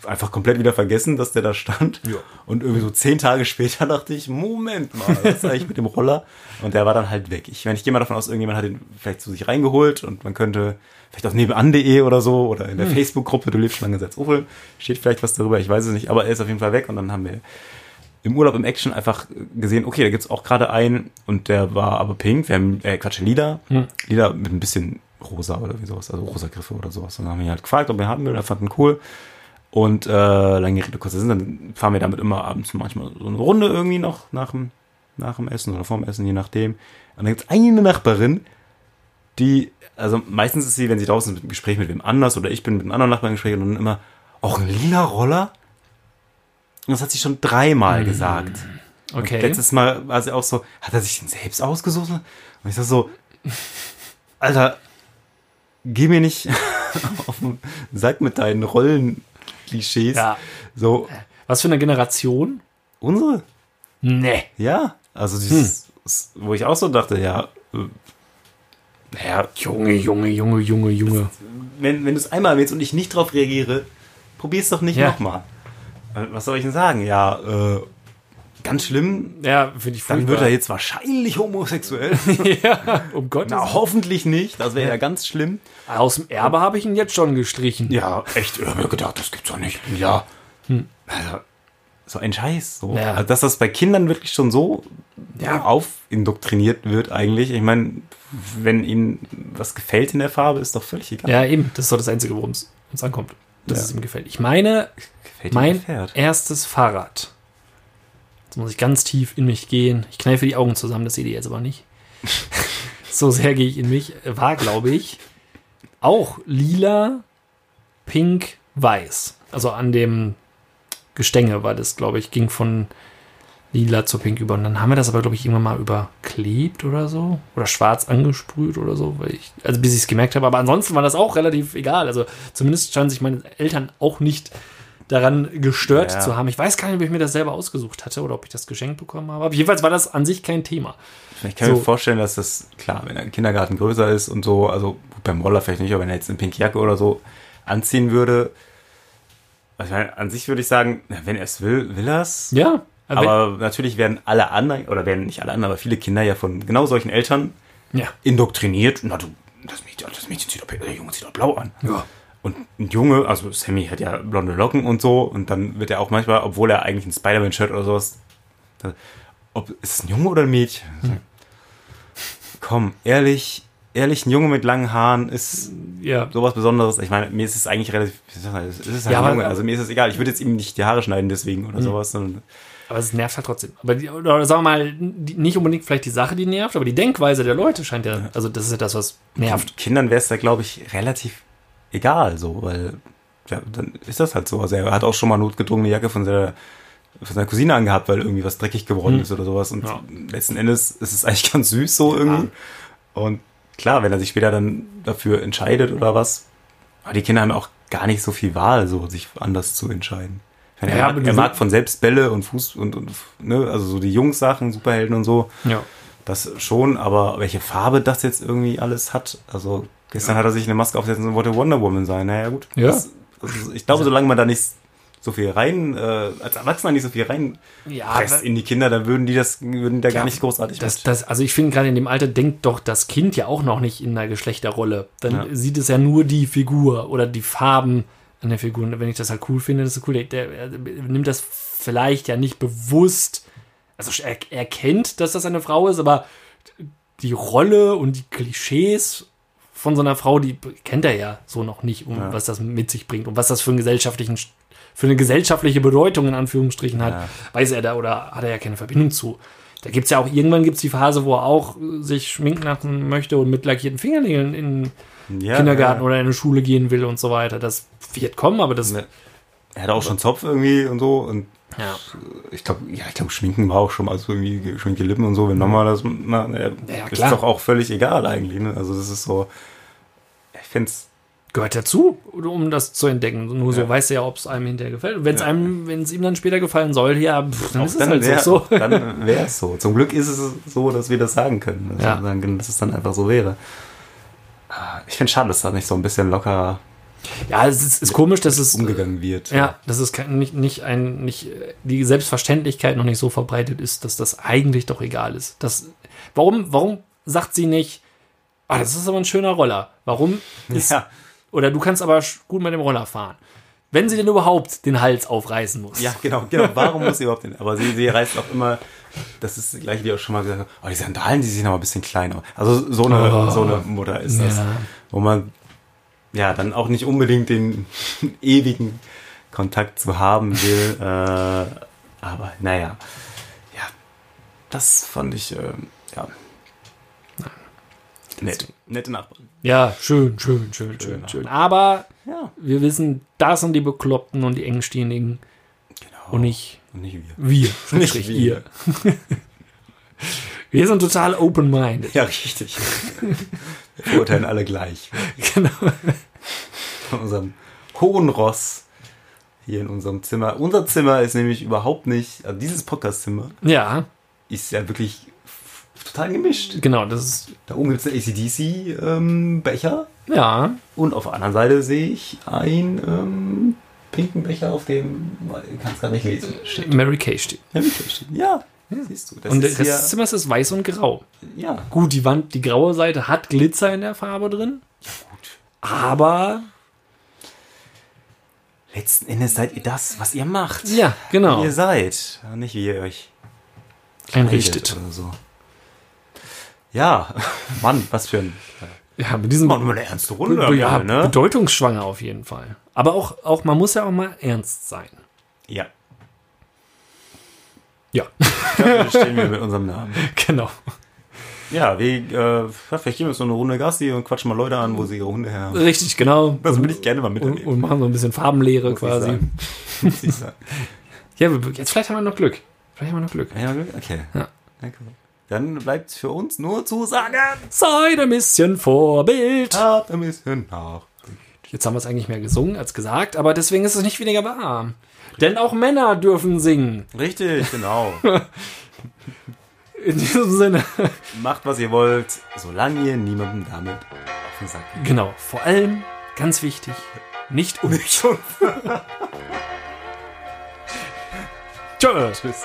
Speaker 4: einfach komplett wieder vergessen, dass der da stand. Und irgendwie so zehn Tage später *laughs* dachte ich, Moment mal, was ist eigentlich mit dem Roller? Und der war dann halt weg. Ich, meine, ich gehe mal davon aus, irgendjemand hat ihn vielleicht zu sich reingeholt und man könnte vielleicht auf nebenan.de oder so oder in der Facebook-Gruppe, du lebst schon lange in Salzufel, steht vielleicht was darüber, ich weiß es nicht, aber er ist auf jeden Fall weg und dann haben wir im Urlaub im Action einfach gesehen, okay, da gibt's auch gerade einen und der war aber pink. Wir haben, äh, Quatsch, lila.
Speaker 3: Hm.
Speaker 4: Lila mit ein bisschen rosa oder wie sowas, also rosa Griffe oder sowas. Und dann haben wir ihn halt gefragt, ob er haben will, er fand ihn cool. Und äh, lange Rede, kurzer Sinn, dann fahren wir damit immer abends manchmal so eine Runde irgendwie noch nach dem, nach dem Essen oder vorm Essen, je nachdem. Und dann gibt's eine Nachbarin, die, also meistens ist sie, wenn sie draußen ist, im Gespräch mit wem anders oder ich bin mit einem anderen Nachbarn im Gespräch und dann immer, auch ein lila Roller? Und das hat sie schon dreimal gesagt. Und
Speaker 3: Okay.
Speaker 4: letztes Mal war sie auch so, hat er sich den selbst ausgesucht? Und ich sag so, Alter, geh mir nicht *laughs* auf den Sack mit deinen Rollenklischees.
Speaker 3: Ja.
Speaker 4: So,
Speaker 3: Was für eine Generation?
Speaker 4: unsere?
Speaker 3: Nee.
Speaker 4: Ja. Also dieses, wo ich auch so dachte, ja, äh, naja,
Speaker 3: Junge, Junge, Junge, Junge, Junge.
Speaker 4: wenn, wenn du es einmal willst und ich nicht drauf reagiere, probier's doch nicht
Speaker 3: Ja.
Speaker 4: nochmal. Äh, Was soll ich denn sagen? Ja, äh, ganz schlimm.
Speaker 3: Ja, finde ich
Speaker 4: Dann
Speaker 3: furchtbar.
Speaker 4: wird er jetzt wahrscheinlich homosexuell. *laughs*
Speaker 3: ja, um Gottes
Speaker 4: Na, hoffentlich nicht. Das wäre ja ganz schlimm.
Speaker 3: Aus dem Erbe habe ich ihn jetzt schon gestrichen.
Speaker 4: Ja, echt. Ich habe mir gedacht, das gibt's doch nicht. Ja. Also, so ein Scheiß. So.
Speaker 3: Ja.
Speaker 4: Also, dass das bei Kindern wirklich schon so
Speaker 3: Ja.
Speaker 4: aufindoktriniert wird eigentlich. Ich meine, wenn ihnen was gefällt in der Farbe, ist doch völlig egal.
Speaker 3: Ja, eben. Das ist doch das Einzige, worum es uns ankommt. Dass
Speaker 4: Ja.
Speaker 3: es ihm gefällt. Ich meine,
Speaker 4: Gefällt
Speaker 3: mein
Speaker 4: Pferd?
Speaker 3: erstes Fahrrad. Jetzt muss ich ganz tief in mich gehen. Ich kneife die Augen zusammen, das seht ihr jetzt aber nicht. *laughs* so sehr gehe ich in mich. War, glaube ich, auch lila, pink, weiß. Also an dem Gestänge war das, glaube ich, ging von lila zu pink über. Und dann haben wir das aber, glaube ich, irgendwann mal überklebt oder so. Oder schwarz angesprüht oder so. Weil ich, also bis ich es gemerkt habe. Aber ansonsten war das auch relativ egal. Also zumindest scheinen sich meine Eltern auch nicht daran gestört
Speaker 4: Ja.
Speaker 3: zu haben. Ich weiß gar nicht, ob ich mir das selber ausgesucht hatte oder ob ich das geschenkt bekommen habe. Aber jedenfalls war das an sich kein Thema.
Speaker 4: Ich kann
Speaker 3: So.
Speaker 4: mir vorstellen, dass das, klar, wenn ein Kindergarten größer ist und so, also gut, beim Roller vielleicht nicht, aber wenn er jetzt eine pinke Jacke oder so anziehen würde, also ich meine, an sich würde ich sagen, wenn er es will, will er es.
Speaker 3: Ja, aber,
Speaker 4: Aber natürlich werden alle anderen, oder werden nicht alle anderen, aber viele Kinder ja von genau solchen Eltern
Speaker 3: ja.
Speaker 4: indoktriniert. Na du, das Mädchen, das Mädchen sieht doch, der Junge sieht doch blau an.
Speaker 3: Ja.
Speaker 4: Und ein Junge, also Sammy hat ja blonde Locken und so, und dann wird er auch manchmal, obwohl er eigentlich ein Spider-Man-Shirt oder sowas, ob, ist es ein Junge oder ein Mädchen? Komm, ehrlich, ehrlich, ein Junge mit langen Haaren ist
Speaker 3: ja.
Speaker 4: sowas Besonderes. Ich meine, mir ist es eigentlich relativ, es ist halt
Speaker 3: Ja,
Speaker 4: ein Junge, also mir ist es egal. Ich würde jetzt ihm nicht die Haare schneiden deswegen oder sowas, sondern
Speaker 3: Aber es nervt halt trotzdem. Aber die, oder sagen wir mal, die, nicht unbedingt vielleicht die Sache, die nervt, aber die Denkweise der Leute scheint ja, also das ist ja das, was nervt.
Speaker 4: Kindern wäre es da, glaube ich, relativ egal, so, weil, ja, dann ist das halt so. Also er hat auch schon mal notgedrungen eine Jacke von seiner, von seiner Cousine angehabt, weil irgendwie was dreckig geworden ist oder sowas. Und
Speaker 3: Ja.
Speaker 4: letzten Endes ist es eigentlich *laughs* ganz süß so irgendwie. Und klar, wenn er sich später dann dafür entscheidet oder was, aber die Kinder haben auch gar nicht so viel Wahl, so sich anders zu entscheiden.
Speaker 3: Ja,
Speaker 4: er, er
Speaker 3: will-
Speaker 4: mag von selbst Bälle und Fuß und, und ne, also so die Jungs-Sachen, Superhelden und so.
Speaker 3: Ja.
Speaker 4: Das schon, aber welche Farbe das jetzt irgendwie alles hat, also gestern hat er sich eine Maske aufsetzen und wollte Wonder Woman sein. Naja, gut.
Speaker 3: Ja.
Speaker 4: Das, also ich glaube, solange man da nicht so viel rein, äh, als Erwachsener nicht so viel rein
Speaker 3: Ja,
Speaker 4: presst in die Kinder, dann würden die das, würden die da
Speaker 3: Ja,
Speaker 4: gar nicht großartig
Speaker 3: Das, das, also ich finde gerade in dem Alter denkt doch das Kind ja auch noch nicht in einer Geschlechterrolle. Dann
Speaker 4: Ja.
Speaker 3: sieht es ja nur die Figur oder die Farben an der Figur. Und wenn ich das halt cool finde, das ist cool. Der, der, der nimmt das vielleicht ja nicht bewusst. Also er, er kennt, dass das eine Frau ist, aber die Rolle und die Klischees von so einer Frau, die kennt er ja so noch nicht, um was das mit sich bringt und was das für einen gesellschaftlichen für eine gesellschaftliche Bedeutung in Anführungsstrichen hat,
Speaker 4: Ja.
Speaker 3: weiß er da oder hat er ja keine Verbindung zu. Da gibt es ja auch, irgendwann gibt es die Phase, wo er auch äh, sich schminken lassen möchte und mit lackierten Fingernägeln in den
Speaker 4: Ja,
Speaker 3: Kindergarten
Speaker 4: ja.
Speaker 3: oder in eine Schule gehen will und so weiter. Das wird kommen, aber das.
Speaker 4: Ne. Er hat auch schon Zopf irgendwie und so und
Speaker 3: Ja.
Speaker 4: ich glaube, ja, ich glaube, Schminken war auch schon mal so irgendwie geschminkte Lippen und so, wenn nochmal das, na, na,
Speaker 3: Ja,
Speaker 4: ist doch auch völlig egal eigentlich, ne? Also das ist so, finde es
Speaker 3: Gehört dazu, um das zu entdecken. Nur so
Speaker 4: Ja.
Speaker 3: weiß er ja, ob es einem hinterher gefällt. Wenn es
Speaker 4: Ja.
Speaker 3: einem, wenn es ihm dann später gefallen soll, ja, pff, dann ist es
Speaker 4: dann
Speaker 3: halt
Speaker 4: wär,
Speaker 3: so. *laughs* so.
Speaker 4: Dann wäre es so. Zum Glück ist es so, dass wir das sagen können. Dass,
Speaker 3: Ja.
Speaker 4: sagen dass es dann einfach so wäre. Ah, Ich finde schade, dass da nicht so ein bisschen locker
Speaker 3: Ja, es ist, ist komisch, dass es.
Speaker 4: umgegangen wird.
Speaker 3: Ja, dass es nicht, nicht ein, nicht, die Selbstverständlichkeit noch nicht so verbreitet ist, dass das eigentlich doch egal ist. Das, warum, warum sagt sie nicht, ah, das ist aber ein schöner Roller. Warum ist,
Speaker 4: Ja.
Speaker 3: oder du kannst aber gut mit dem Roller fahren. Wenn sie denn überhaupt den Hals aufreißen muss.
Speaker 4: Ja, genau, genau. Warum muss sie überhaupt den? Aber sie, sie reißt auch immer, das ist gleich, wie auch schon mal gesagt, oh, die Sandalen, die sehen aber ein bisschen klein aus. Also so eine,
Speaker 3: Oh.
Speaker 4: so eine Mutter ist das.
Speaker 3: Ja.
Speaker 4: Wo man ja dann auch nicht unbedingt den *laughs* ewigen Kontakt zu haben will. Äh, aber naja, ja, das fand ich, ja. Nett. Nette Nachbarn.
Speaker 3: Ja, schön, schön, schön, schön,
Speaker 4: Schön,
Speaker 3: schön. Aber
Speaker 4: Ja,
Speaker 3: wir wissen, das sind die Bekloppten und die Engstirnigen
Speaker 4: genau.
Speaker 3: und nicht
Speaker 4: Und nicht wir.
Speaker 3: wir. *laughs*
Speaker 4: Nicht wir.
Speaker 3: ihr. wir sind total open-minded.
Speaker 4: Ja, richtig. Wir verurteilen alle gleich.
Speaker 3: Genau.
Speaker 4: Von unserem hohen Ross hier in unserem Zimmer. Unser Zimmer ist nämlich überhaupt nicht, also dieses Podcast-Zimmer
Speaker 3: Ja,
Speaker 4: ist ja wirklich total gemischt.
Speaker 3: genau, das ist,
Speaker 4: Da oben gibt es einen ACDC-Becher
Speaker 3: ja,
Speaker 4: und auf der anderen Seite sehe ich einen ähm, pinken Becher, auf dem, ich kann es gar nicht lesen, steht.
Speaker 3: Mary Kay steht.
Speaker 4: Ja, siehst du. Das
Speaker 3: Und
Speaker 4: ist
Speaker 3: das
Speaker 4: ja,
Speaker 3: Zimmer ist weiß und grau.
Speaker 4: ja,
Speaker 3: Gut, die Wand, die graue Seite hat Glitzer in der Farbe drin.
Speaker 4: gut.
Speaker 3: Aber,
Speaker 4: Letzten Endes seid ihr das, was ihr macht.
Speaker 3: ja, genau.
Speaker 4: Ihr seid, nicht wie ihr euch
Speaker 3: Einrichtet.
Speaker 4: oder so. Ja, *laughs* Mann, was für ein.
Speaker 3: Ja, mit diesem
Speaker 4: Machen wir eine ernste Runde.
Speaker 3: Be- ja,
Speaker 4: mal, ne?
Speaker 3: bedeutungsschwanger auf jeden Fall. Aber auch, auch, man muss ja auch mal ernst sein.
Speaker 4: Ja,
Speaker 3: Ja,
Speaker 4: dafür stehen wir mit unserem Namen. *laughs*
Speaker 3: genau.
Speaker 4: Ja, wir, äh, vielleicht gehen wir so eine Runde Gassi und quatschen mal Leute an, wo sie ihre Hunde her haben.
Speaker 3: Richtig, genau.
Speaker 4: Das würde ich gerne mal
Speaker 3: Und,
Speaker 4: miterleben.
Speaker 3: und machen so ein bisschen Farbenlehre
Speaker 4: muss
Speaker 3: quasi. *laughs*
Speaker 4: ich sagen.
Speaker 3: Ja, jetzt vielleicht haben wir noch Glück. Vielleicht haben wir noch Glück.
Speaker 4: Ja, okay.
Speaker 3: Ja.
Speaker 4: Danke. Dann bleibt für uns nur zu sagen,
Speaker 3: Seid ein bisschen Vorbild.
Speaker 4: habt ein bisschen nach.
Speaker 3: Jetzt haben wir es eigentlich mehr gesungen als gesagt, aber deswegen ist es nicht weniger wahr. Denn auch Männer dürfen singen.
Speaker 4: Richtig, genau. *laughs*
Speaker 3: In diesem Sinne.
Speaker 4: Macht, was ihr wollt, solange ihr niemandem damit auf den Sack geht.
Speaker 3: Genau. Vor allem, ganz wichtig, nicht um. *laughs*
Speaker 4: Schon.
Speaker 3: Tschüss.
Speaker 4: Tschüss.